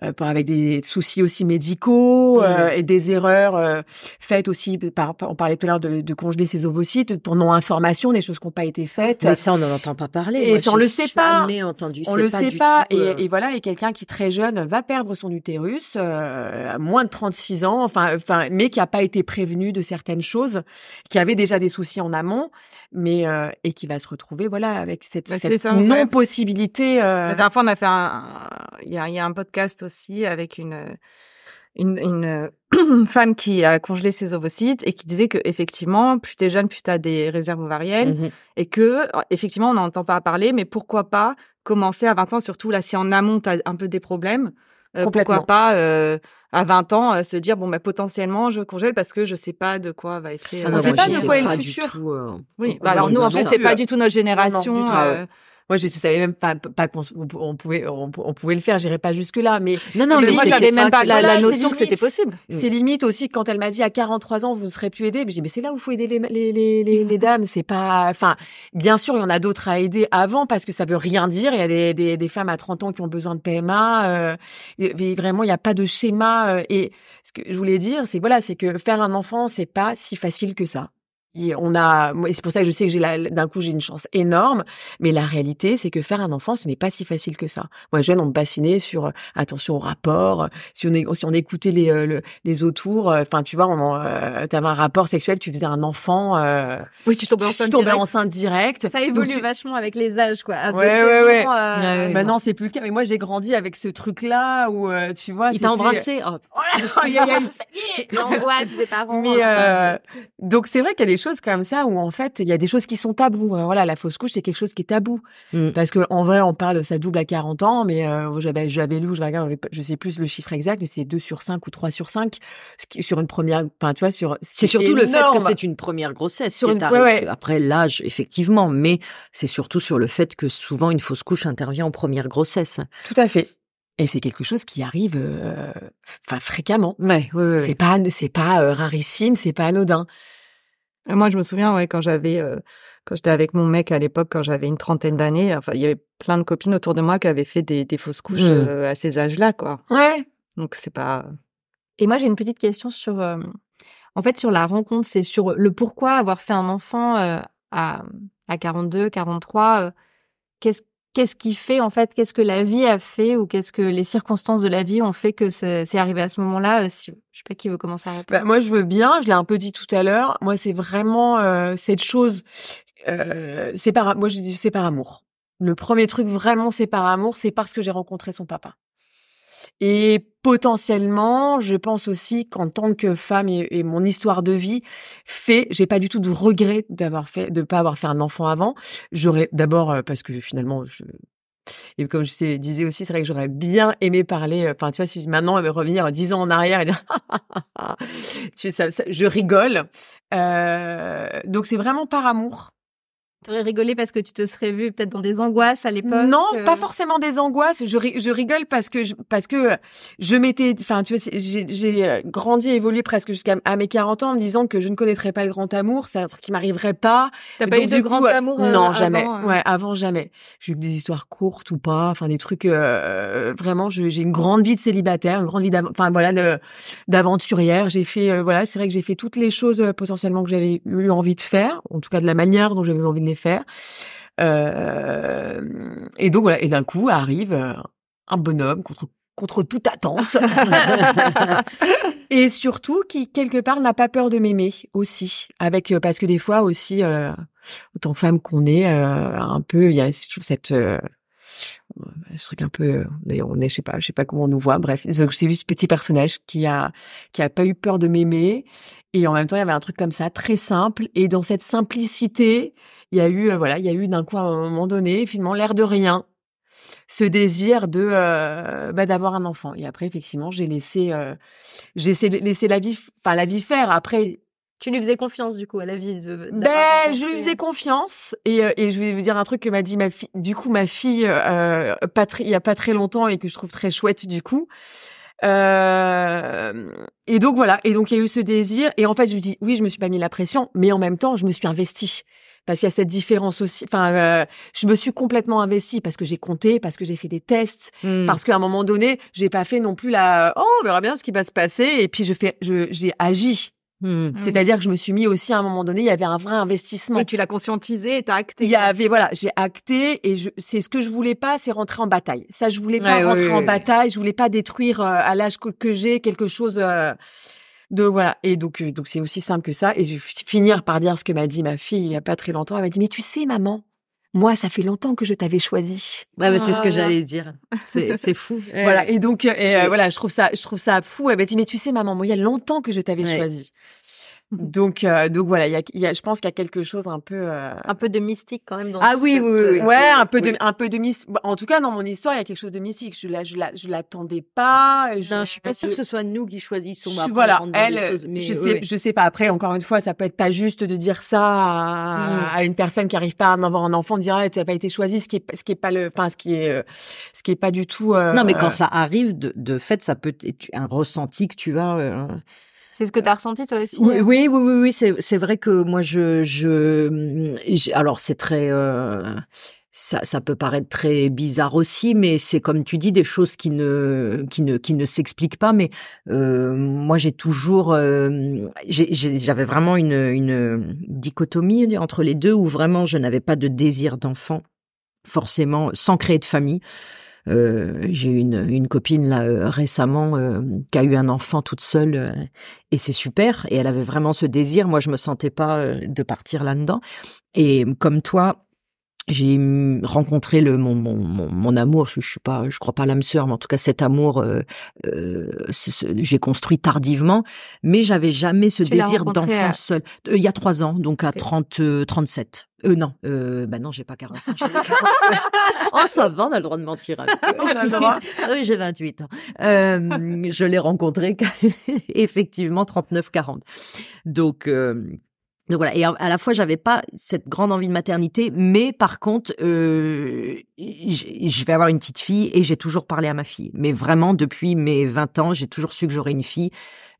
avec des soucis aussi médicaux euh, et des erreurs euh, faites aussi par, par- on parlait tout à l'heure de, de congeler ses ovocytes pour non information des choses qui n'ont pas été faites Mais ça, on n'en entend pas parler. Et Moi, ça, on le sait pas. jamais entendu. on le pas sait pas. tout, et, euh, et voilà, et quelqu'un qui très jeune va perdre son utérus euh, à moins de 36 ans, enfin, enfin, mais qui a pas été prévenu de certaines choses, qui avait déjà des soucis en amont, mais euh, et qui va se retrouver voilà avec cette, Bah, cette ça, non possibilité. La dernière fois, on a fait un, il y a, il y a un podcast aussi avec une, une, une euh, femme qui a congelé ses ovocytes et qui disait que effectivement, plus t'es jeune, plus t'as des réserves ovariennes mhm. et que effectivement, on n'entend pas parler, mais pourquoi pas commencer à 20 ans, surtout là, si en amont t'as un peu des problèmes, euh, pourquoi pas euh, à 20 ans euh, se dire bon, bah potentiellement, je congèle parce que je sais pas de quoi va être. Ah euh, non, sait moi, pas de quoi est le futur. tout, euh, Oui, bah alors nous, en ça. c'est pas du tout notre du génération. tout. Moi, je savais même pas, pas qu'on on, pouvait, on, on pouvait le faire. J'irai pas jusque là, mais Non, non, mais mais moi, j'avais même pas la, notion que c'était possible. C'est limite aussi quand elle m'a dit à 43 ans vous ne serez plus aidé. Je dis mais c'est là où il faut aider les les les, les, les dames. C'est pas. Enfin, bien sûr il y en a d'autres à aider avant parce que ça veut rien dire. Il y a des des, des femmes à 30 ans qui ont besoin de PMA. Euh, et vraiment il n'y a pas de schéma. euh, et ce que je voulais dire c'est voilà c'est que faire un enfant c'est pas si facile que ça. Et on a, moi, c'est pour ça que je sais que j'ai la- d'un coup j'ai une chance énorme, mais la réalité c'est que faire un enfant ce n'est pas si facile que ça. Moi jeune on me bassinait sur euh, attention au rapport, euh, si on est, si on écoutait les euh, le- les autours, euh, enfin tu vois, on euh, t'avais un rapport sexuel, tu faisais un enfant, euh, Oui, tu tombais tu enceinte tombais direct. enceinte direct. Ça Donc, évolue tu- vachement avec les âges, quoi. Ouais, ouais, ouais. saisons, euh, Ouais, ouais. Maintenant c'est plus le cas, mais moi j'ai grandi avec ce truc là où euh, tu vois, Il t'a embrassé. Oh, Oh là est. L'angoisse des parents. Mais euh, donc c'est vrai qu'il y a des choses comme ça où en fait il y a des choses qui sont tabous. Euh, Voilà, la fausse couche c'est quelque chose qui est tabou Mm. parce que en vrai on parle ça double à 40 ans, mais euh, j'avais j'avais lu, je regarde, je sais plus le chiffre exact, mais c'est 2 sur 5 ou 3 sur 5 ce qui, sur une première, enfin tu vois sur. C'est surtout le fait que c'est une première grossesse Sur qui une- est ouais, arrivée. ouais. Après l'âge, effectivement, mais c'est surtout sur le fait que souvent une fausse couche intervient en première grossesse. Tout à fait. Et c'est quelque chose qui arrive, euh, enfin fréquemment. Ouais, ouais, ouais. C'est pas, c'est pas euh, rarissime, c'est pas anodin. Et Moi, je me souviens, ouais, quand j'avais, euh, quand j'étais avec mon mec à l'époque, quand j'avais une trentaine d'années, enfin, il y avait plein de copines autour de moi qui avaient fait des, des fausses couches Mm. euh, à ces âges-là, quoi. Ouais. Donc c'est pas. Et moi, j'ai une petite question sur, euh, en fait, sur la rencontre, c'est sur le pourquoi avoir fait un enfant euh, à, à 42, 43. euh, qu'est-ce qu'est-ce qui fait, en fait, qu'est-ce que la vie a fait ou qu'est-ce que les circonstances de la vie ont fait que c'est arrivé à ce moment-là euh, si, Je sais pas qui veut commencer à répondre. Bah, moi, je veux bien. Je l'ai un peu dit tout à l'heure. Moi, c'est vraiment euh, cette chose. Euh, c'est par. Moi, c'est par amour. Le premier truc vraiment, c'est par amour. C'est parce que j'ai rencontré son papa. Et potentiellement, je pense aussi qu'en tant que femme et, mon histoire de vie fait, j'ai pas du tout de regret d'avoir fait, de pas avoir fait un enfant avant. J'aurais d'abord euh, parce que finalement, je, et comme je disais aussi, c'est vrai que j'aurais bien aimé parler. Enfin, tu vois, si maintenant revenir dix ans en arrière et dire, tu sais, je rigole. Euh, donc c'est vraiment par amour. Tu aurais rigolé parce que tu te serais vu peut-être dans des angoisses à l'époque. Non, euh pas forcément des angoisses. Je, je rigole parce que je, parce que je m'étais, enfin tu vois, j'ai euh, grandi, évolué presque jusqu'à à mes 40 ans en me disant que je ne connaîtrais pas le grand amour. C'est un truc qui m'arriverait pas. T'as pas eu de grand amour Non, jamais. Ouais, avant jamais. J'ai eu des histoires courtes ou pas, enfin des trucs. vraiment, j'ai une grande vie de célibataire, une grande vie, enfin voilà, d'aventurière. J'ai fait, voilà, c'est vrai que j'ai fait toutes les choses potentiellement que j'avais eu envie de faire, en tout cas de la manière dont j'avais envie de les faire. Euh, et donc voilà, et d'un coup arrive euh, un bonhomme contre contre toute attente. Et surtout qui quelque part n'a pas peur de m'aimer aussi. Avec euh, parce que des fois aussi euh, autant femme qu'on est un peu il y a toujours cette ce truc un peu on est je sais pas je sais pas comment on nous voit. Bref c'est juste ce petit personnage qui a qui a pas eu peur de m'aimer. Et en même temps il y avait un truc comme ça très simple. Et dans cette simplicité il y a eu, euh, voilà, il y a eu d'un coup à un moment donné, finalement, l'air de rien, ce désir de euh, bah, d'avoir un enfant. Et après, effectivement, j'ai laissé, euh, j'ai laissé la vie, enfin la vie faire. Après, tu lui faisais confiance du coup à la vie de. Ben, je lui faisais confiance et, et je vais vous dire un truc que m'a dit ma fille. Du coup, ma fille, euh, pas il y a pas très longtemps et que je trouve très chouette du coup. Euh, et donc voilà. Et donc il y a eu ce désir. Et en fait, je lui dis oui, je me suis pas mis la pression, mais en même temps, je me suis investie parce qu'il y a cette différence aussi. Enfin, euh, je me suis complètement investie parce que j'ai compté, parce que j'ai fait des tests, hmm. parce qu'à un moment donné, j'ai pas fait non plus la oh on verra bien ce qui va se passer et puis je fais je j'ai agi. Hmm. C'est-à-dire que je me suis mis aussi à un moment donné, il y avait un vrai investissement. Et tu l'as conscientisé et t'as acté. Il y avait voilà, j'ai acté et je c'est ce que je voulais pas, c'est rentrer en bataille. Ça je voulais pas rentrer en bataille, je voulais pas détruire euh, à l'âge que, j'ai quelque chose euh, de voilà et donc euh, donc c'est aussi simple que ça et je vais finir par dire ce que m'a dit ma fille il y a pas très longtemps elle m'a dit mais tu sais maman moi ça fait longtemps que je t'avais choisi. Ouais, mais c'est ce que j'allais dire. C'est c'est fou. Voilà et donc euh, et, euh, voilà je trouve ça je trouve ça fou elle m'a dit mais tu sais maman moi il y a longtemps que je t'avais choisi donc, euh, donc voilà, il y a, y a, je pense qu'il y a quelque chose un peu, euh... un peu de mystique quand même dans. Ah oui, oui, oui, ouais, un peu de, un peu de mystique. En tout cas, dans mon histoire, il y a quelque chose de mystique. Je la, je la, je l'attendais pas. Je, non, je suis pas sûre que ce soit nous qui choisissons. Je, voilà, elle, mais, je sais, je sais pas. Après, encore une fois, ça peut être pas juste de dire ça à, mm. à une personne qui arrive pas à avoir un enfant, de dire ah, tu n'as pas été choisi, ce qui est, ce qui est pas le, enfin, ce qui est, euh, ce qui est pas du tout. Euh, non, mais quand ça arrive, de, de fait, ça peut être un ressenti que tu as. Euh, c'est ce que tu as ressenti toi aussi Oui, oui, oui, oui, oui c'est vrai que moi je je alors c'est très euh, ça, ça peut paraître très bizarre aussi, mais c'est comme tu dis des choses qui ne qui ne qui ne s'expliquent pas. Mais euh, moi j'ai toujours euh, j'avais vraiment une une dichotomie entre les deux où vraiment je n'avais pas de désir d'enfant forcément sans créer de famille. Euh, j'ai une, une copine là euh, récemment euh, qui a eu un enfant toute seule et c'est super et elle avait vraiment ce désir. Moi, je me sentais pas de partir là-dedans. Et comme toi, j'ai rencontré le mon, mon, mon, amour je, suis pas je crois pas l'âme sœur mais en tout cas cet amour euh, euh, j'ai construit tardivement mais j'avais jamais ce désir d'enfant seul il y a trois ans donc à 30 37 euh, non, euh, bah non, j'ai pas 40 ans. 40 oh, ça va, on a le droit de mentir. On a le droit. ah oui, j'ai 28 ans. Euh, je l'ai rencontré effectivement 39-40. Donc, euh, donc voilà, et à la fois j'avais pas cette grande envie de maternité, mais par contre, euh, je vais avoir une petite fille et j'ai toujours parlé à ma fille. Mais vraiment depuis mes 20 ans, j'ai toujours su que j'aurais une fille.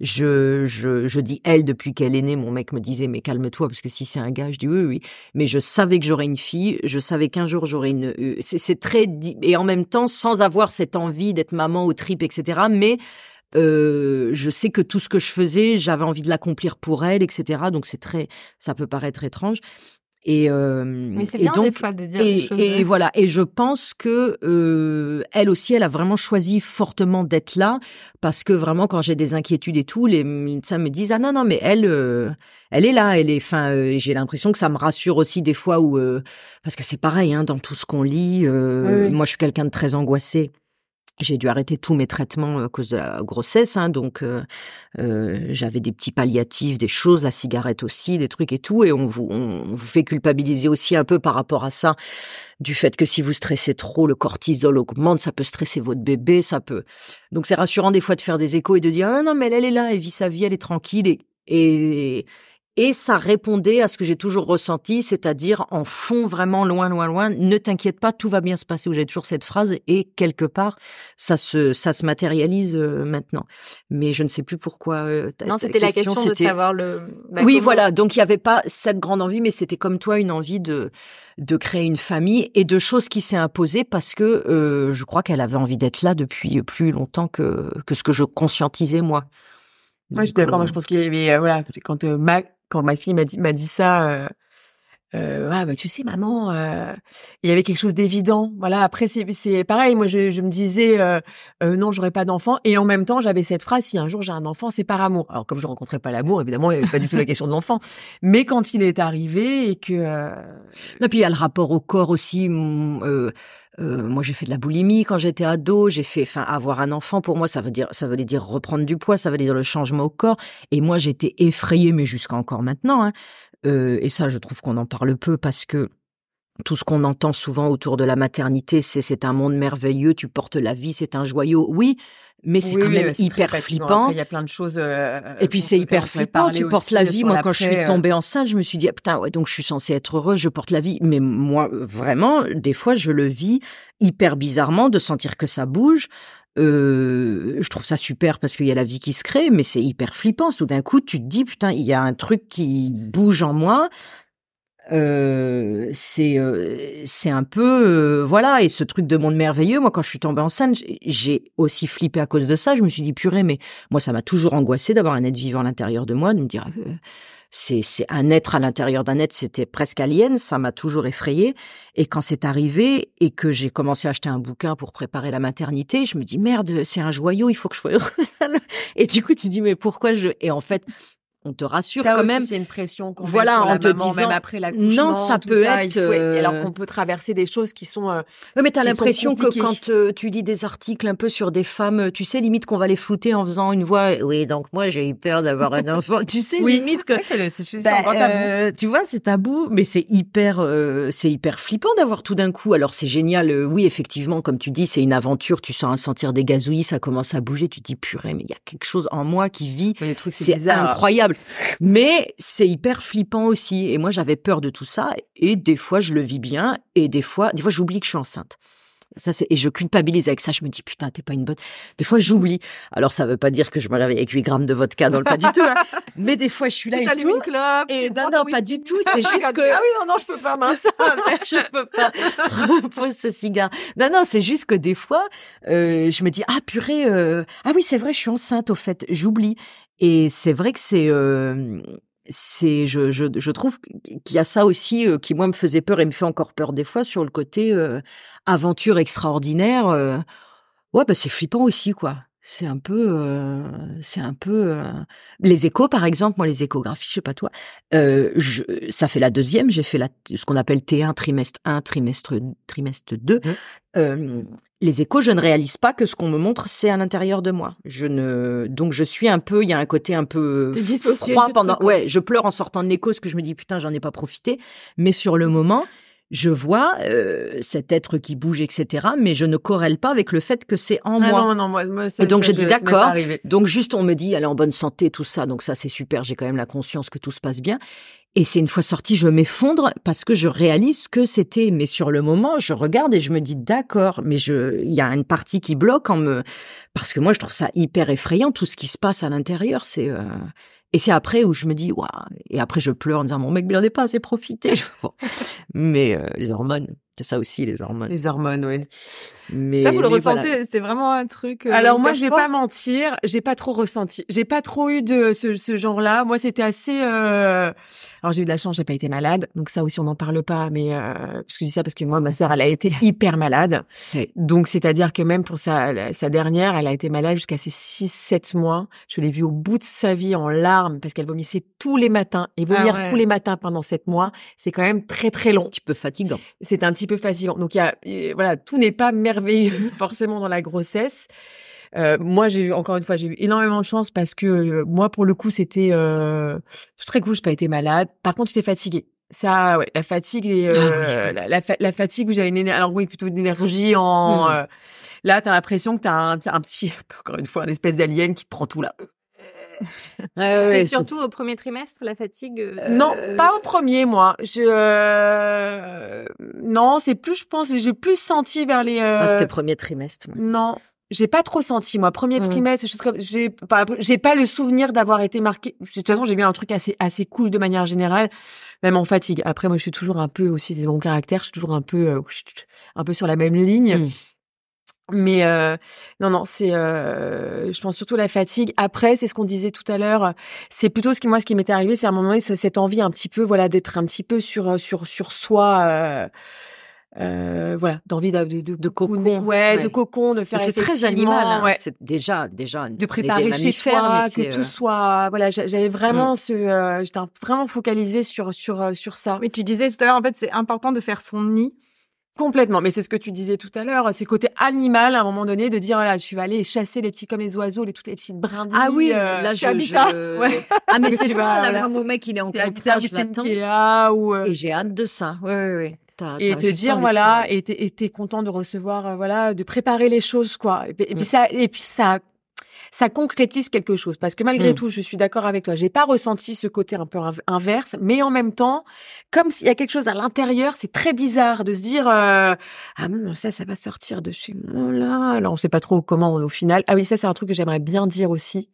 Je, je, je dis elle depuis qu'elle est née. Mon mec me disait mais calme-toi parce que si c'est un gars, je dis oui oui. Mais je savais que j'aurais une fille. Je savais qu'un jour j'aurais une. Euh, c'est très et en même temps sans avoir cette envie d'être maman au trip etc. Mais euh, je sais que tout ce que je faisais, j'avais envie de l'accomplir pour elle, etc. Donc c'est très, ça peut paraître étrange. Et, euh, Mais c'est bien donc, des fois de dire et, des choses. Et voilà. Et je pense que euh, elle aussi, elle a vraiment choisi fortement d'être là parce que vraiment, quand j'ai des inquiétudes et tout, les médecins me disent ah non non mais elle, euh, elle est là, elle est. Enfin, euh, j'ai l'impression que ça me rassure aussi des fois où euh, parce que c'est pareil hein, dans tout ce qu'on lit. Moi, je suis quelqu'un de très angoissé. J'ai dû arrêter tous mes traitements à cause de la grossesse, hein, donc euh, euh, j'avais des petits palliatifs, des choses, la cigarette aussi, des trucs et tout, et on vous, on vous fait culpabiliser aussi un peu par rapport à ça, du fait que si vous stressez trop, le cortisol augmente, ça peut stresser votre bébé, ça peut. Donc c'est rassurant des fois de faire des échos et de dire ah non mais elle, elle est là, elle vit sa vie, elle est tranquille et, et et ça répondait à ce que j'ai toujours ressenti, c'est-à-dire en fond vraiment loin, loin, loin. Ne t'inquiète pas, tout va bien se passer. J'ai toujours cette phrase et quelque part ça se ça se matérialise euh, maintenant. Mais je ne sais plus pourquoi. Euh, non, c'était la question de savoir le. Bah, oui, voilà. Donc il n'y avait pas cette grande envie, mais c'était comme toi une envie de de créer une famille et de choses qui s'est imposée parce que euh, je crois qu'elle avait envie d'être là depuis plus longtemps que que ce que je conscientisais moi. Moi, je suis d'accord. Moi, je pense qu'il y avait, voilà, quand ma, quand ma fille m'a dit, m'a dit ça, euh, euh, ah, bah, tu sais, maman, euh, il y avait quelque chose d'évident. Voilà. Après, c'est, c'est pareil. Moi, je, je me disais, euh, euh, non, j'aurais pas d'enfant. Et en même temps, j'avais cette phrase, si un jour j'ai un enfant, c'est par amour. Alors, comme je rencontrais pas l'amour, évidemment, il n'y avait pas du tout la question de l'enfant. Mais quand il est arrivé et que... Euh... Non, puis il y a le rapport au corps aussi. Euh, moi, j'ai fait de la boulimie quand j'étais ado. J'ai fait, enfin, avoir un enfant pour moi, ça veut dire, ça veut dire reprendre du poids, ça veut dire le changement au corps. Et moi, j'étais effrayée, mais jusqu'à encore maintenant. Hein. Euh, et ça, je trouve qu'on en parle peu parce que tout ce qu'on entend souvent autour de la maternité, c'est c'est un monde merveilleux, tu portes la vie, c'est un joyau. Oui, mais c'est quand même hyper flippant. Il y a plein de choses. Euh, et puis c'est hyper flippant. Tu portes la vie. Moi, quand je suis tombée enceinte, je me suis dit ah, putain ouais donc je suis censée être heureuse, je porte la vie. Mais moi vraiment, des fois, je le vis hyper bizarrement de sentir que ça bouge. Euh, je trouve ça super parce qu'il y a la vie qui se crée, mais c'est hyper flippant. Tout d'un coup, tu te dis putain, il y a un truc qui bouge en moi. Euh, c'est euh, c'est un peu euh, voilà et ce truc de monde merveilleux. Moi quand je suis tombée enceinte j'ai aussi flippé à cause de ça. Je me suis dit purée mais moi ça m'a toujours angoissé d'avoir un être vivant à l'intérieur de moi de me dire euh, c'est c'est un être à l'intérieur d'un être c'était presque alien. Ça m'a toujours effrayé et quand c'est arrivé et que j'ai commencé à acheter un bouquin pour préparer la maternité je me dis merde c'est un joyau il faut que je sois heureuse. Et du coup tu dis mais pourquoi je et en fait on te rassure ça quand aussi, même. C'est une pression qu'on voilà, sur en la te maman, disant même après l'accouchement. non, ça peut ça, être. faut- euh, Alors qu'on peut traverser des choses qui sont. euh, Ouais, mais t'as l'impression que quand euh, tu lis des articles un peu sur des femmes, euh, tu sais limite qu'on va les flouter en faisant une voix. Oui, donc moi j'ai eu peur d'avoir un enfant. tu sais Oui. limite que. ouais, c'est Bah, euh, tu vois, c'est tabou, mais c'est hyper, euh, c'est hyper flippant d'avoir tout d'un coup. Alors c'est génial, oui, effectivement, comme tu dis, c'est une aventure. Tu sens un sentir des gazouillis, ça commence à bouger. Tu te dis purée, mais il y a quelque chose en moi qui vit. C'est bizarre. Incroyable. Mais c'est hyper flippant aussi. Et moi, j'avais peur de tout ça. Et des fois, je le vis bien. Et des fois, des fois, j'oublie que je suis enceinte. Ça, c'est, et je culpabilise avec ça. Je me dis, putain, t'es pas une bonne. Des fois, j'oublie. Alors, ça veut pas dire que je me réveille avec 8 grammes de vodka dans le pas du tout. hein. Mais des fois, je suis là et tout. une clope. Et non, non, pas du tout. C'est juste que. Ah oui, non, non, je peux pas, mince. Ah, je peux pas. Repose ce cigare. Non, non, c'est juste que des fois, euh, je me dis ah purée, euh, ah oui c'est vrai, je suis enceinte au fait, j'oublie. Et c'est vrai que c'est, euh, c'est, je, je, je trouve qu'il y a ça aussi euh, qui moi me faisait peur et me fait encore peur des fois sur le côté euh, aventure extraordinaire. euh. ouais, bah c'est flippant aussi quoi. C'est un peu, euh, c'est un peu euh, les échos par exemple. Moi les échographies, je sais pas toi. Euh, je, ça fait la deuxième. J'ai fait la, ce qu'on appelle T1 trimestre 1 trimestre trimestre 2. Mhm. Euh, les échos, je ne réalise pas que ce qu'on me montre, c'est à l'intérieur de moi. Je ne, donc je suis un peu, il y a un côté un peu froid pendant. truc. Ouais, je pleure en sortant de l'écho, parce que je me dis putain, j'en ai pas profité. Mais sur le moment, je vois euh, cet être qui bouge, etc. Mais je ne corrèle pas avec le fait que c'est en Ah moi. non, non, moi, moi, ça, Et donc, ça, je dis, d'accord. Donc juste on me dit elle est en bonne santé tout ça donc ça c'est super j'ai quand même la conscience que tout se passe bien et c'est une fois sorti je m'effondre parce que je réalise que c'était mais sur le moment je regarde et je me dis d'accord mais je il y a une partie qui bloque en me parce que moi je trouve ça hyper effrayant tout ce qui se passe à l'intérieur c'est euh, et c'est après où je me dis waouh et après je pleure en disant mon mec j'en ai pas assez profité. Mais euh, les hormones c'est ça aussi les hormones Les hormones, oui. mais Ça, vous le mais voilà. ressentez, c'est vraiment un truc. euh, Alors moi, je vais pas mentir, j'ai pas trop ressenti. J'ai pas trop eu de ce, ce genre-là. Moi, c'était assez. Euh... Alors j'ai eu de la chance, j'ai pas été malade, donc ça aussi on n'en parle pas. Mais euh... parce que je dis ça parce que moi, ma sœur, elle a été hyper malade. Ouais. Donc c'est-à-dire que même pour sa, sa dernière, elle a été malade jusqu'à ses 6-7 mois. Je l'ai vue au bout de sa vie en larmes parce qu'elle vomissait tous les matins et vomir Ah ouais. tous les matins pendant 7 mois, c'est quand même très très long. un petit peu fatigant C'est un petit petit peu fatigant. Donc il y a, et voilà, tout n'est pas merveilleux forcément dans la grossesse. Euh, moi, j'ai eu encore une fois, j'ai eu énormément de chance parce que euh, moi, pour le coup, c'était euh, très cool. J'ai pas été malade. Par contre, j'étais fatiguée. Ça, ouais, la fatigue et euh, la, la, fa- la fatigue où j'avais une alors oui plutôt une énergie en euh, là t'as l'impression que t'as un, t'as un petit encore une fois un espèce d'alien qui te prend tout là. C'est surtout au premier trimestre la fatigue. euh, Non, euh, pas au premier, moi. Je euh, non, c'est plus, je pense, j'ai plus senti vers les. euh, Ah, c'était premier trimestre. moi. Non, j'ai pas trop senti moi. Premier Mhm. trimestre, choses comme j'ai pas, j'ai pas le souvenir d'avoir été marqué. De toute façon, j'ai bien un truc assez assez cool de manière générale, même en fatigue. Après, moi, je suis toujours un peu aussi, c'est mon caractère, je suis toujours un peu euh, un peu sur la même ligne. Mhm. Mais euh, non, non, c'est, euh, je pense surtout à la fatigue. Après, c'est ce qu'on disait tout à l'heure. C'est plutôt ce qui moi, ce qui m'était arrivé, c'est à un moment donné, c'est cette envie un petit peu, voilà, d'être un petit peu sur sur sur soi. Euh, euh, voilà, d'envie de de, de, De cocon, ouais, ouais. de cocon, de faire Mais C'est très animal. hein. ouais, C'est déjà, déjà. de préparer chez toi, que tout soit, voilà, j'a- j'avais vraiment ce, euh, j'étais vraiment focalisée sur sur euh, sur ça. Oui, tu disais tout à l'heure, en fait, c'est important de faire son nid. Complètement, mais c'est ce que tu disais tout à l'heure, c'est côté animal à un moment donné de dire voilà, tu vas aller chasser les petits comme les oiseaux, les toutes les petites brindilles. Ah oui, euh, là, je, Habitat. je- Ouais. Ah, mais c'est ça, vas, là, vraiment, mec, il est en contrat, je ou euh, Et j'ai hâte de ça. Ouais, ouais. T'as- et te dire voilà et t'es content de recevoir euh, voilà de préparer les choses quoi et puis Mm. ça et puis ça ça concrétise quelque chose. Parce que malgré Mm. tout je suis d'accord avec toi. J'ai pas ressenti ce côté un peu inv- inverse mais en même temps comme s'il y a quelque chose à l'intérieur c'est très bizarre de se dire euh, ah non ça ça va sortir de chez moi là. Alors on sait pas trop comment au final. Ah oui ça c'est un truc que j'aimerais bien dire aussi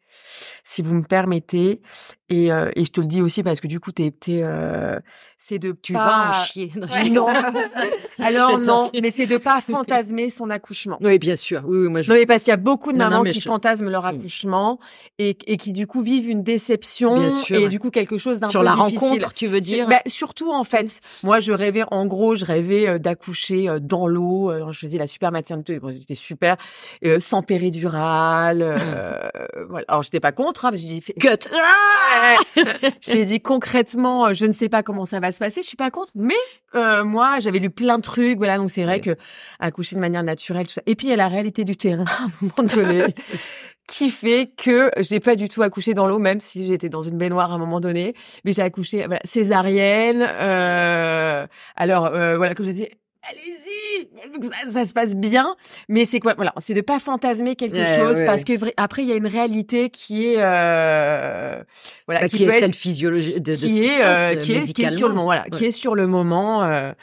si vous me permettez et, euh, et je te le dis aussi parce que du coup t'es t'es euh, c'est de Tu pas... vas en chier. Ouais. Non. Alors non, mais c'est de pas fantasmer son accouchement. Oui, bien sûr. Oui, oui, moi, je... Non mais parce qu'il y a beaucoup de Non, mamans mais qui je- fantasment leur Mm. accouchement et, et qui du coup vivent une déception Bien sûr, et ouais. du coup quelque chose d'un Sur peu la difficile. rencontre, tu veux Sur- dire? bah, surtout en fait, moi je rêvais en gros, je rêvais euh, d'accoucher euh, dans l'eau. Alors, je faisais la super maternité, bon, c'était super, euh, sans péridurale. euh, voilà. Alors j'étais pas contre, hein, que j'ai dit Cut. Ouais. J'ai dit concrètement, euh, je ne sais pas comment ça va se passer. Je suis pas contre, mais euh, moi, j'avais lu plein de trucs, voilà. Donc c'est vrai Ouais. que accoucher de manière naturelle, tout ça. Et puis il y a la réalité du terrain à un moment donné, qui fait que je n'ai pas du tout accouché dans l'eau, même si j'étais dans une baignoire à un moment donné. Mais j'ai accouché voilà, césarienne. Euh, alors euh, voilà, comme je disais. Allez-y, ça, ça se passe bien, mais c'est quoi? Voilà, c'est de pas fantasmer quelque Ouais, chose ouais, parce que après il y a une réalité qui est euh, voilà, Bah, qui, qui est celle physiologique de, de qui est, euh, qui est qui est sur le moment voilà Ouais. qui est sur le moment euh,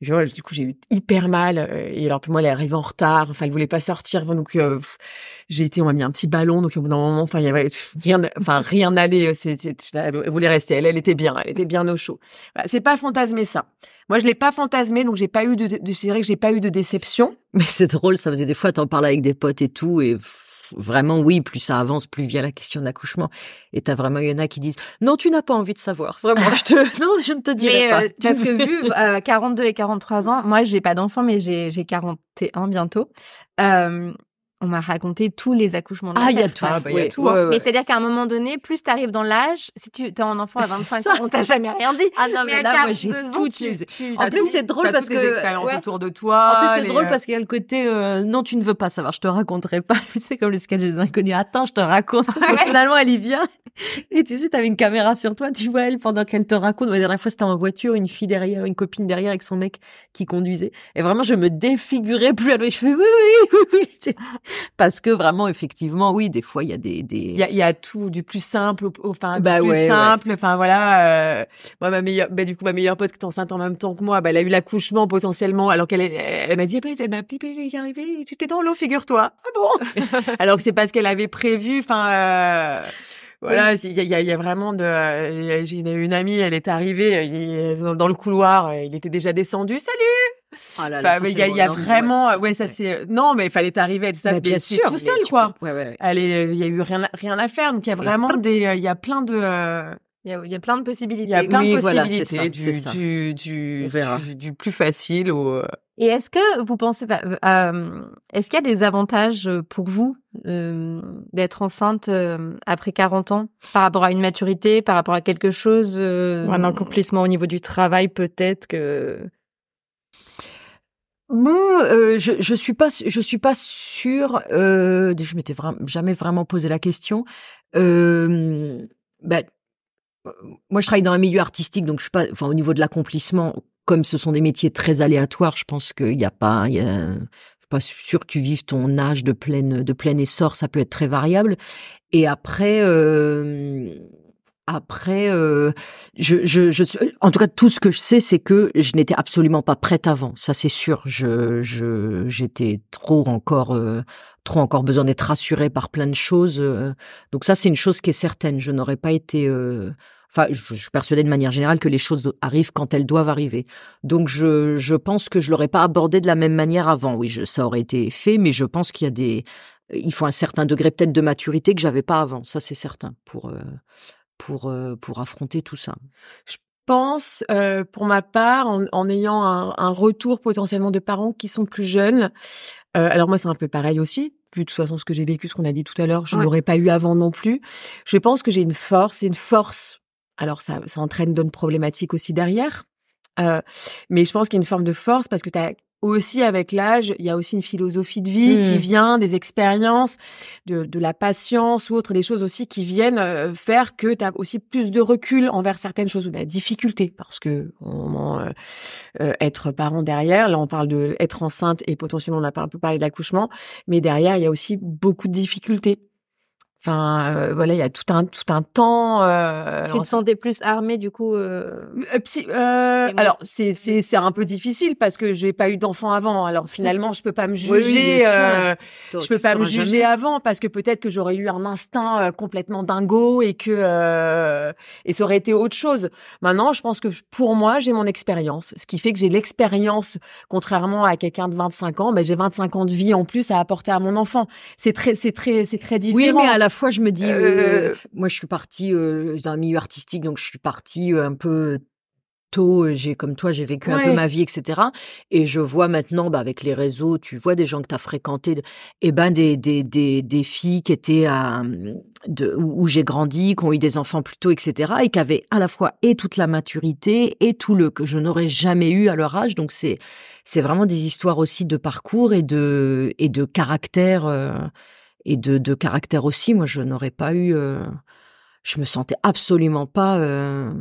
du coup j'ai eu hyper mal euh, et alors puis moi elle est arrivée en retard enfin elle voulait pas sortir donc euh, j'ai été on m'a mis un petit ballon donc au bout d'un moment enfin il y avait rien enfin rien n'allait c'est- elle voulait rester elle elle était bien elle était bien au chaud. Voilà, c'est pas fantasmer ça moi je l'ai pas fantasmé donc j'ai pas eu de, de c'est vrai que j'ai pas eu de déception Mais c'est drôle, ça faisait des fois, t'en parles avec des potes et tout, et vraiment, oui, plus ça avance, plus vient la question de l'accouchement. Et t'as vraiment, il y en a qui disent, non, tu n'as pas envie de savoir. Vraiment, je te, non, je ne te dirai Mais pas. euh, parce que vu euh, 42 et 43 ans, moi j'ai pas d'enfant mais j'ai j'ai 41 bientôt. Euh, on m'a raconté tous les accouchements. de ah, ma il y a tout. Ah, bah, il y a Ouais, tout, ouais, hein. ouais. Mais c'est-à-dire qu'à un moment donné, plus tu arrives dans l'âge, si tu as un enfant à C'est 25 ça. ans, on t'a jamais rien dit. Ah non, mais là, moi, j'ai 42 ans, toutes tu- les... tu- En plus, c'est drôle parce les que... expériences ouais. autour de toi En plus, c'est les, drôle euh, parce qu'il y a le côté euh, non, tu ne veux pas savoir, je te raconterai pas. C'est comme le sketch des inconnus. Attends, je te raconte. Parce que Ouais. finalement, elle y vient. Et tu sais, t'avais une caméra sur toi, tu vois elle pendant qu'elle te raconte. La dernière fois, c'était en voiture, une fille derrière, une copine derrière avec son mec qui conduisait. Et vraiment, je me défigurais plus à l'eau. Je fais oui, oui, oui, oui. Parce que vraiment, effectivement, oui, des fois, il y a des, des... Il y a, il y a tout du plus simple au, enfin Bah plus ouais, simple enfin voilà euh, moi ma meilleure bah, du coup ma meilleure pote qui est enceinte en même temps que moi bah elle a eu l'accouchement potentiellement alors qu'elle elle, m'a dit après elle m'a il est arrivé tu t'es dans l'eau figure-toi. Ah bon? Alors que c'est pas ce qu'elle avait prévu enfin euh, voilà, il y, a, il y a- il y a vraiment de. euh, J'ai une, une amie, elle est arrivée il- dans dans le couloir, euh, il était déjà descendu. Salut. Ah là Enfin, il y a, y vraiment, ouais, ça c'est. Non, mais il fallait arriver, elle Bah, bien sûr. tout seul quoi. peux- Ouais, ouais, ouais. Elle est, il y a eu rien, à- rien à faire. Donc il y a vraiment des, euh, il y a plein de, euh, Il y, a, il y a plein de possibilités. il y a plein Oui, de possibilités ça, du, du, du, On verra. du, du plus facile au. euh, Et est-ce que vous pensez, pas- euh, est-ce qu'il y a des avantages pour vous euh, d'être enceinte euh, après 40 ans par rapport à une maturité, par rapport à quelque chose euh, Ou un accomplissement au niveau du travail, peut-être que. Bon, euh, je je suis pas je suis pas sûre. Euh, je m'étais vraiment jamais vraiment posé la question. Euh, bah, moi, je travaille dans un milieu artistique, donc je suis pas. Enfin, au niveau de l'accomplissement, comme ce sont des métiers très aléatoires, je pense qu'il n'y a pas. Il y a, pas sûr que tu vives ton âge de pleine de plein essor. Ça peut être très variable. Et après. Euh, après, euh, je, je, je, en tout cas, tout ce que je sais, c'est que je n'étais absolument pas prête avant. Ça, c'est sûr. Je, je, j'étais trop encore, euh, trop encore besoin d'être rassurée par plein de choses. Euh. donc ça, c'est une chose qui est certaine. Je n'aurais pas été. Euh, enfin, je, suis persuadée de manière générale que les choses arrivent quand elles doivent arriver. Donc, je, je pense que je l'aurais pas abordé de la même manière avant. Oui, je, ça aurait été fait, mais je pense qu'il y a des, il faut un certain degré peut-être de maturité que j'avais pas avant. Ça, c'est certain pour pour, euh, pour affronter tout ça? Je pense, euh, pour ma part, en, en ayant un, un, retour potentiellement de parents qui sont plus jeunes. Euh, alors moi, c'est un peu pareil aussi. Vu de toute façon ce que j'ai vécu, ce qu'on a dit tout à l'heure, je ne l'aurais pas eu avant non plus. Je pense que j'ai une force, et une force. Alors ça, ça entraîne d'autres problématiques aussi derrière. Euh, mais je pense qu'il y a une forme de force parce que tu as aussi avec l'âge, il y a aussi une philosophie de vie qui mmh. vient des expériences, de, de, la patience ou autre, des choses aussi qui viennent euh, faire que tu as aussi plus de recul envers certaines choses ou de la difficulté parce que on, euh, euh, être parent derrière, là on parle de être enceinte et potentiellement on a pas un peu parlé de l'accouchement, mais derrière il y a aussi beaucoup de difficultés Enfin, euh, voilà, il y a tout un tout un temps. Euh, tu te sentais plus armée du coup. Euh... euh, euh alors c'est c'est c'est un peu difficile parce que j'ai pas eu d'enfant avant. Alors finalement, je peux pas me juger. euh, je peux pas me juger avant parce que peut-être que j'aurais eu un instinct complètement dingo et que et ça aurait été autre chose. Maintenant, je pense que pour moi, j'ai mon expérience, ce qui fait que j'ai l'expérience, contrairement à quelqu'un de 25 ans, ben j'ai 25 ans de vie en plus à apporter à mon enfant. C'est très c'est très c'est très différent. Oui, mais à la fois, je me dis, euh, euh, moi, je suis partie euh, dans un milieu artistique, donc je suis partie un peu tôt. J'ai comme toi, j'ai vécu un peu ma vie, etc. Et je vois maintenant, bah, avec les réseaux, tu vois des gens que tu as fréquentés, et eh ben des, des, des, des filles qui étaient à, de, où j'ai grandi, qui ont eu des enfants plus tôt, etc. Et qui avaient à la fois et toute la maturité et tout le que je n'aurais jamais eu à leur âge. Donc c'est c'est vraiment des histoires aussi de parcours et de et de caractère et de, de caractère aussi. Moi, je n'aurais pas eu, euh, je me sentais absolument pas euh,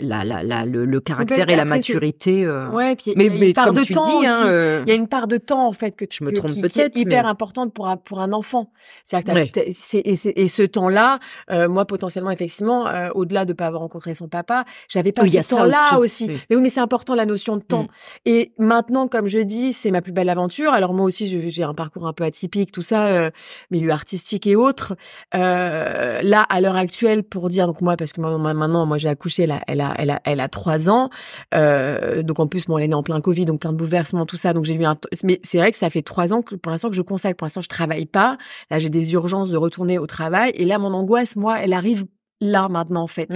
la, la, la, le, le caractère et la maturité. Euh... Ouais, puis mais, il y a une part de temps dis, hein, euh, Il y a une part de temps en fait que tu je me trompe peut-être, est hyper importante pour un pour un enfant. C'est-à-dire que c'est, et, et, ce temps-là, euh, moi potentiellement effectivement, euh, au-delà de pas avoir rencontré son papa, j'avais pas ce temps-là aussi. Mais oui, mais c'est important la notion de temps. Mm. Et maintenant, comme je dis, c'est ma plus belle aventure. Alors moi aussi, j'ai un parcours un peu atypique, tout ça, euh, milieu artistique et autres. là, à l'heure actuelle, pour dire donc moi, parce que maintenant, moi j'ai accouché, là, elle a elle a, elle a trois ans. Euh, donc en plus, bon, elle est née en plein Covid, donc plein de bouleversements, tout ça. Donc j'ai eu un, mais c'est vrai que ça fait trois ans que pour l'instant que je consacre. Pour l'instant, je travaille pas. Là, j'ai des urgences de retourner au travail. Et là, mon angoisse, moi, elle arrive là maintenant en fait.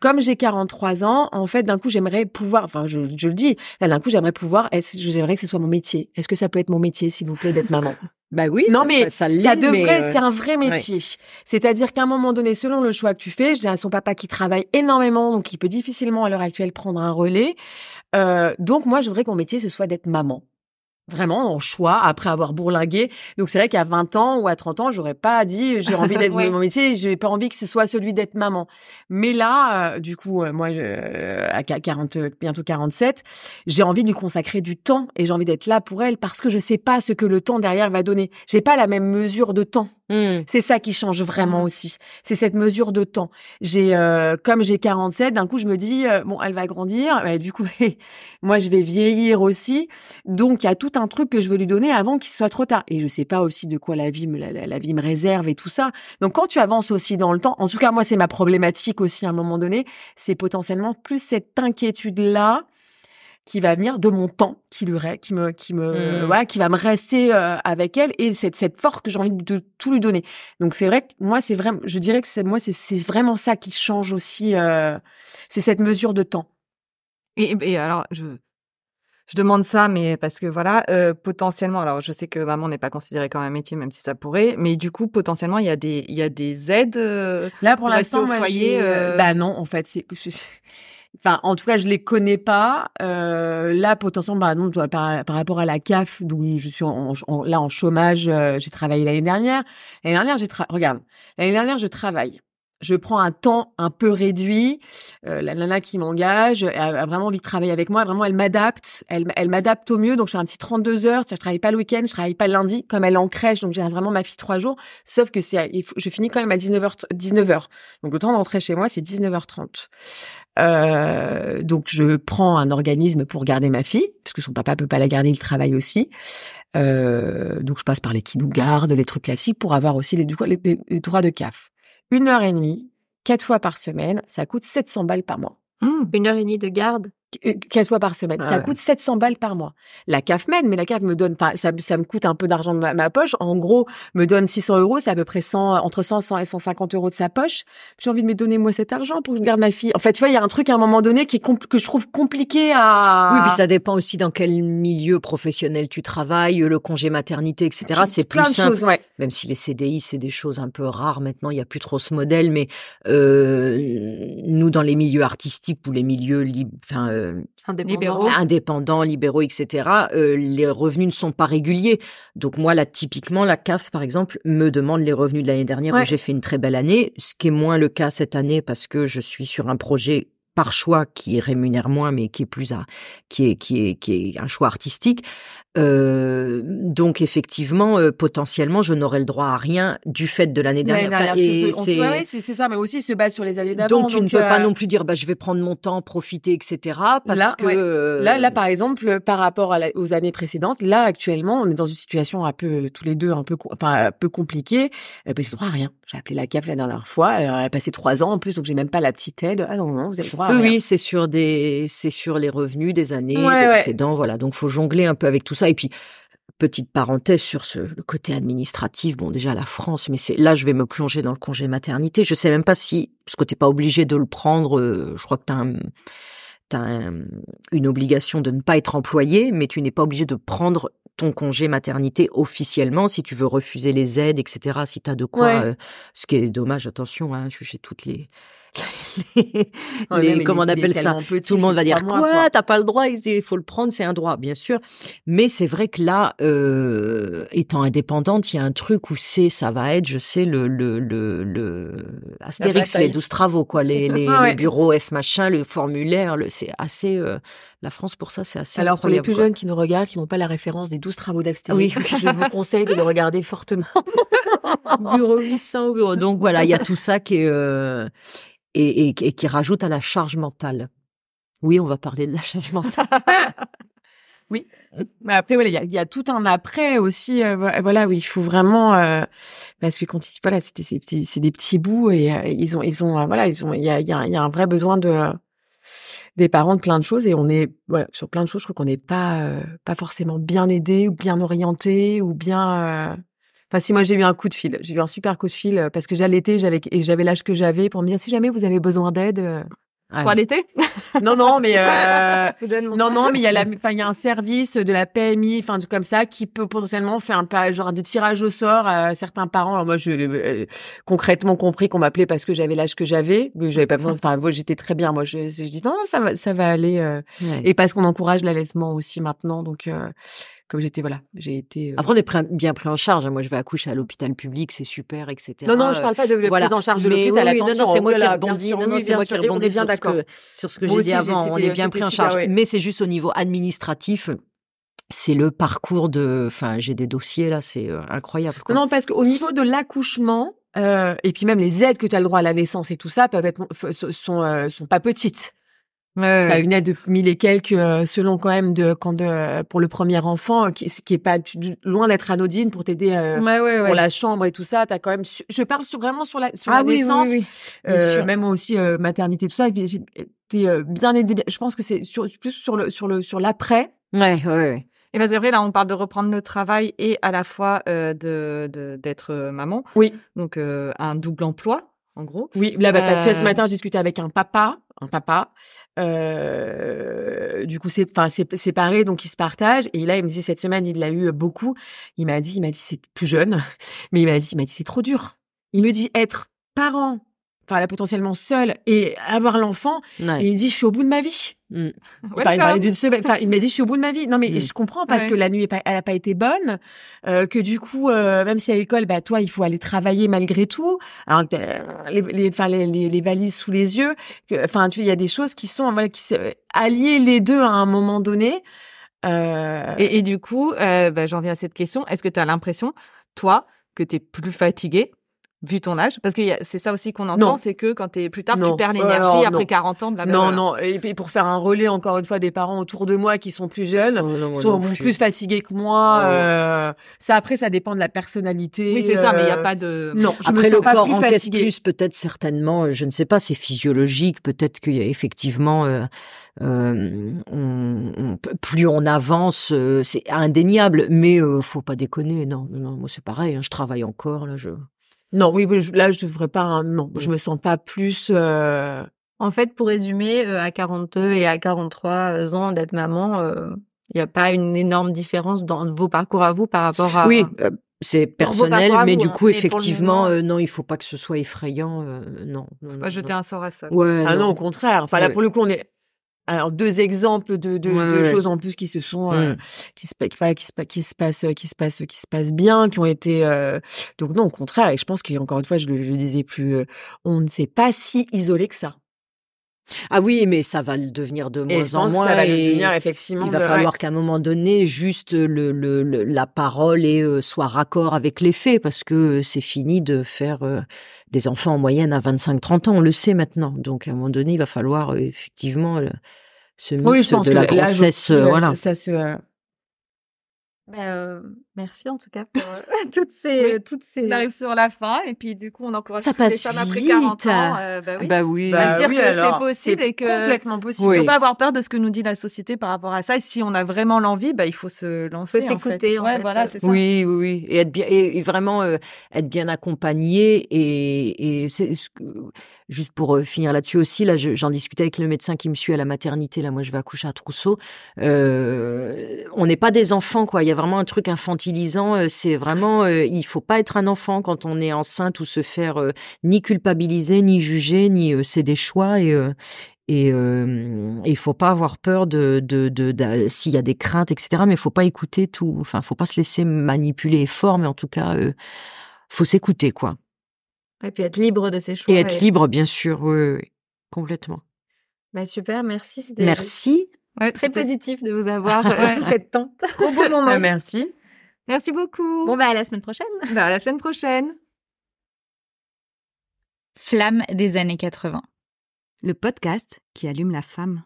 Comme j'ai 43 ans, en fait, d'un coup, j'aimerais pouvoir, enfin, je, je le dis, là, d'un coup, j'aimerais pouvoir, j'aimerais que ce soit mon métier. Est-ce que ça peut être mon métier, s'il vous plaît, d'être maman? Bah oui, non mais ça, ça devrait, euh, c'est un vrai métier. C'est-à-dire qu'à un moment donné, selon le choix que tu fais, j'ai son papa qui travaille énormément, donc il peut difficilement à l'heure actuelle prendre un relais. Euh, donc moi, je voudrais que mon métier ce soit d'être maman vraiment en choix après avoir bourlingué. Donc c'est vrai qu'à 20 ans ou à 30 ans, j'aurais pas dit j'ai envie d'être mon métier, j'ai pas envie que ce soit celui d'être maman. Mais là, euh, du coup, euh, moi euh, à 40 bientôt 47, j'ai envie de lui consacrer du temps et j'ai envie d'être là pour elle parce que je sais pas ce que le temps derrière va donner. J'ai pas la même mesure de temps. Mmh. C'est ça qui change vraiment mmh. aussi. C'est cette mesure de temps. J'ai comme j'ai 47, d'un coup je me dis bon, elle va grandir, bah, du coup moi je vais vieillir aussi. Donc il y a tout un truc que je veux lui donner avant qu'il soit trop tard. Et je sais pas aussi de quoi la vie me, la, vie me réserve et tout ça. Donc quand tu avances aussi dans le temps, en tout cas moi c'est ma problématique aussi à un moment donné, c'est potentiellement plus cette inquiétude là qui va venir de mon temps qui lui qui me qui me mmh. voilà qui va me rester euh, avec elle et cette cette force que j'ai envie de tout lui donner donc c'est vrai que moi c'est vraiment je dirais que c'est moi c'est c'est vraiment ça qui change aussi euh, c'est cette mesure de temps et, et alors je je demande ça, mais parce que voilà, euh, potentiellement, alors je sais que maman n'est pas considérée comme un métier, même si ça pourrait, mais du coup, potentiellement, il y a des, il y a des aides. euh, Là, pour Pour l'instant, moi, foyer, euh, bah non, en fait, c'est, enfin, en tout cas, je les connais pas. Euh, là, potentiellement, bah non, par, par rapport à la CAF, d'où je suis en, là en chômage, euh, j'ai travaillé l'année dernière. L'année dernière, j'ai regarde, l'année dernière, je travaille. Je prends un temps un peu réduit. Euh, la nana qui m'engage a vraiment envie de travailler avec moi. Vraiment, elle m'adapte. Elle, m'adapte au mieux. Donc, je fais un petit 32 heures. Je travaille pas le week-end, je travaille pas le lundi. Comme elle en crèche, donc j'ai vraiment ma fille trois jours. Sauf que c'est, je finis quand même à 19h, 19h. Donc, le temps de rentrer chez moi, c'est 19h30. Euh, donc, je prends un organisme pour garder ma fille, parce que son papa peut pas la garder, il travaille aussi. Euh, donc, je passe par les qui nous gardent, les trucs classiques, pour avoir aussi les, les- les droits de CAF. Une heure et demie, quatre fois par semaine, ça coûte 700 balles par mois. Une heure et demie de garde? Euh, Quatre fois par semaine. Ah ça ouais. coûte 700 balles par mois. La CAF m'aide, mais la CAF me donne pas, ça, ça me coûte un peu d'argent de ma, ma poche. En gros, me donne 600 euros, c'est à peu près 100, entre 100, 100 et 150 euros de sa poche. J'ai envie de me donner moi cet argent pour que je garde ma fille. En fait, tu vois, il y a un truc à un moment donné qui est que je trouve compliqué à. Oui, puis ça dépend aussi dans quel milieu professionnel tu travailles, le congé maternité, etc. C'est plus plein de simple. choses, ouais. Même si les CDI, c'est des choses un peu rares maintenant, il y a plus trop ce modèle. Mais euh, nous, dans les milieux artistiques ou les milieux enfin, euh. Libéraux. indépendants, libéraux, etc., euh, les revenus ne sont pas réguliers. Donc moi, là, typiquement, la CAF, par exemple, me demande les revenus de l'année dernière Ouais. où j'ai fait une très belle année, ce qui est moins le cas cette année parce que je suis sur un projet par choix qui rémunère moins mais qui est plus à, qui est qui est qui est un choix artistique euh, donc effectivement euh, potentiellement je n'aurais le droit à rien du fait de l'année dernière, Enfin, c'est- ouais, ça, mais aussi se base sur les années d'avant. donc tu ne peux pas euh, non plus dire bah je vais prendre mon temps profiter etc parce Là, que ouais. euh, Là, là, par exemple, par rapport à la- aux années précédentes, là, actuellement, on est dans une situation un peu, tous les deux, un peu, enfin, un peu compliquée. Euh, ben, j'ai droit à rien. J'ai appelé la CAF la dernière fois. Elle a passé trois ans en plus, donc j'ai même pas la petite aide. Ah non, non, vous avez droit à Oui, rien. oui, c'est sur des, c'est sur les revenus des années, Ouais, précédents, voilà. Donc, faut jongler un peu avec tout ça. Et puis, petite parenthèse sur ce, le côté administratif. Bon, déjà, la France, mais c'est, là, je vais me plonger dans le congé maternité. Je sais même pas si, parce que t'es pas obligé de le prendre, euh, je crois que t'as un, un- une obligation de ne pas être employé, mais tu n'es pas obligé de prendre ton congé maternité officiellement si tu veux refuser les aides, etc. Si t'as de quoi, Ouais. euh, ce qui est dommage, attention, hein, j'ai toutes les, les, Ouais, les- mais comment on appelle ça? petit, tout le monde va dire mois, quoi, t'as pas le droit il faut le prendre c'est un droit bien sûr. Mais c'est vrai que là euh, étant indépendante il y a un truc où c'est ça va être je sais le le le, le Astérix les douze travaux quoi. Les les, Ah ouais. le bureau F machin le formulaire le c'est assez euh, la France pour ça c'est assez Alors, pour les plus quoi. jeunes qui nous regardent, qui n'ont pas la référence des 12 travaux d'Astérix, Oui. je vous conseille de le regarder fortement. bureau 800 au bureau. Donc voilà, il y a tout ça qui est euh, et, et, et qui rajoute à la charge mentale. Oui, on va parler de la charge mentale. Mais après, voilà, il y a, il y a tout un après aussi, euh, vo- voilà, où il faut vraiment, euh, parce que quand ils, voilà, petits, c'est des petits bouts et euh, ils ont, ils ont, euh, voilà, ils ont, il y a, il y a, il y a un vrai besoin de des parents de plein de choses et on est, sur plein de choses, je crois qu'on n'est pas, euh, pas forcément bien aidé ou bien orienté ou bien. euh, Enfin, si moi j'ai eu un coup de fil, j'ai eu un super coup de fil euh, parce que j'allaitais, j'avais et j'avais l'âge que j'avais pour me dire si jamais vous avez besoin d'aide. Pour l'été? Non, non, mais euh, non, non, mais il y a la, enfin, il y a un service de la PMI, enfin, truc comme ça, qui peut potentiellement faire un genre de tirage au sort à certains parents. Alors moi, je euh, concrètement compris qu'on m'appelait parce que j'avais l'âge que j'avais, mais j'avais pas besoin. Enfin, j'étais très bien. Moi, je, je dis non, non, ça va, ça va aller. euh, Ouais. et parce qu'on encourage l'allaitement aussi maintenant, donc euh, comme j'étais, voilà, j'ai été. euh, Après, on est bien pris en charge. hein. Moi, je vais accoucher à l'hôpital public, c'est super, etc. non, non, je parle pas de la Voilà. prise en charge de l'hôpital. oui, non, non, c'est moi qui rebondis. Non, non, c'est moi qui et on rebondis est bien d'accord. sur ce que j'ai dit avant. On est bien pris en charge. Mais c'est juste au niveau administratif. C'est le parcours de. Enfin, j'ai des dossiers là, c'est euh, incroyable. quoi. Non, parce qu'au niveau de l'accouchement, euh, et puis même les aides que tu as le droit à la naissance et tout ça peuvent être sont euh, sont pas petites. Ouais, T'as une aide de mille et quelques euh, selon quand même de quand de pour le premier enfant qui, qui est pas du- loin d'être anodine pour t'aider euh, Ouais, ouais, pour la chambre et tout ça. T'as quand même su- je parle sur, vraiment sur la sur Ah la oui, oui, naissance, oui, bien euh, même aussi euh, maternité tout ça. Été euh, bien aidée. Je pense que c'est sur plus sur le sur le sur l'après. ouais, ouais. ouais. Et ben c'est vrai, là, on parle de reprendre le travail et à la fois euh, de d'être maman. Oui. Donc un double emploi, en gros. Oui, là, bah, tu vois, ce Euh, matin, je discutais avec un papa, un papa, euh, euh, du coup, c'est, enfin, c'est séparé, donc ils se partagent. Et là, il me dit cette semaine, il l'a eu beaucoup. Il m'a dit, il m'a dit, c'est plus jeune, mais il m'a dit, il m'a dit, c'est trop dur. Il me dit être parent, enfin, là, potentiellement seul et avoir l'enfant. Ouais. Et il dit, je suis au bout de ma vie. Mm. Il parlait- il parlait d'une semaine. Enfin, il m'a dit, je suis au bout de ma vie. Non, mais Mm. je comprends parce Ouais. que la nuit, elle a pas été bonne, euh, que du coup, euh, même si à l'école, bah toi, il faut aller travailler malgré tout. Alors, que, euh, les, les, enfin, les, les, les valises sous les yeux. que- Enfin, tu, vois, il y a des choses qui sont, voilà, qui allier les deux à un moment donné. Euh, Et, et du coup, euh, bah, j'en viens à cette question. Est-ce que tu as l'impression, toi, que tu es plus fatigué vu ton âge? Parce que y a- c'est ça aussi qu'on entend, c'est que quand t'es plus tard, Non. tu perds l'énergie après non. 40 ans de la non, non. Et puis pour faire un relais, encore une fois, des parents autour de moi qui sont plus jeunes. Oh, non, sont non plus. fatigués que moi. Oh. euh, ça après, ça dépend de la personnalité. Oui, c'est ça, mais il n'y a euh, pas de... Non, je Après me le sens pas corps plus fatiguée. plus, peut-être certainement, euh, je ne sais pas, c'est physiologique, peut-être qu'il y a effectivement, euh, euh, on- on- plus on avance, euh, c'est indéniable, mais euh, faut pas déconner, non, non, non, moi c'est pareil, hein, je travaille encore là, je. Non, oui, oui, je- là, je devrais pas. un- Non, je me sens pas plus. euh, En fait, pour résumer, euh, à 42 et à 43 ans d'être maman, euh, il n'y a pas une énorme différence dans vos parcours à vous par rapport à... Oui, euh, c'est personnel, mais vous, du hein, coup effectivement, moment- euh, non, il faut pas que ce soit effrayant, euh, non. non, non, Pas jeter non. un sort à ça. Ouais. Ah non, au contraire. Enfin, là, Ouais. pour le coup, on est. Alors deux exemples de, de, Ouais, de ouais. choses en plus qui se sont euh, Mm. qui se qui se qui se passent qui se passent qui se passent bien qui ont été euh, donc non au contraire et je pense qu'encore une fois je le, je le disais plus euh, on ne s'est pas si isolé que ça Ah oui, mais ça va le devenir de moins en moins. ça va et- devenir effectivement Il va de- falloir ouais. qu'à un moment donné, juste le, le, le- la parole et, euh, soit raccord avec les faits, parce que c'est fini de faire euh, des enfants en moyenne à 25-30 ans, on le sait maintenant. Donc à un moment donné, il va falloir euh, effectivement euh, ce mythe oui je pense de que la grossesse. euh, là, voilà. ça, ça se Ben, euh, merci en tout cas pour euh, toutes ces... Oui. toutes ces... On arrive sur la fin et puis du coup on encourage Ça toutes les passe femmes après vite. 40 ans. euh, bah oui. Bah oui. On va se dire oui, que c'est possible et que- complètement possible Oui. faut pas avoir peur de ce que nous dit la société par rapport à ça. Et si on a vraiment l'envie, bah il faut se lancer. Faut en fait. s'écouter, en Ouais, fait. voilà, c'est ça. Oui, oui, oui, et être bien, et, vraiment euh, être bien accompagné. Et, et c'est ce que- juste pour euh, finir là-dessus aussi, là, je- j'en discutais avec le médecin qui me suit à la maternité. Là, moi, je vais accoucher à Trousseau. Euh, on n'est pas des enfants, quoi. Il y a vraiment un truc infantilisant. euh, C'est vraiment, euh, il faut pas être un enfant quand on est enceinte ou se faire euh, ni culpabiliser, ni juger, ni c'est des choix et et il faut pas avoir peur de, de, de, s'il y a des craintes, etc. Mais il faut pas écouter tout. Enfin, faut pas se laisser manipuler fort, mais en tout cas, faut s'écouter, quoi. Et puis être libre de ses choix. Et être libre, bien sûr, oui, oui, oui. complètement. Bah, super, merci. C'était Merci. Ouais, très positif de vous avoir euh, Ouais. sous cette tente. trop beau moment. Ah, merci Merci beaucoup. Bon, bah, à la semaine prochaine. Bah, à la semaine prochaine. Flamme des années 80. Le podcast qui allume la femme.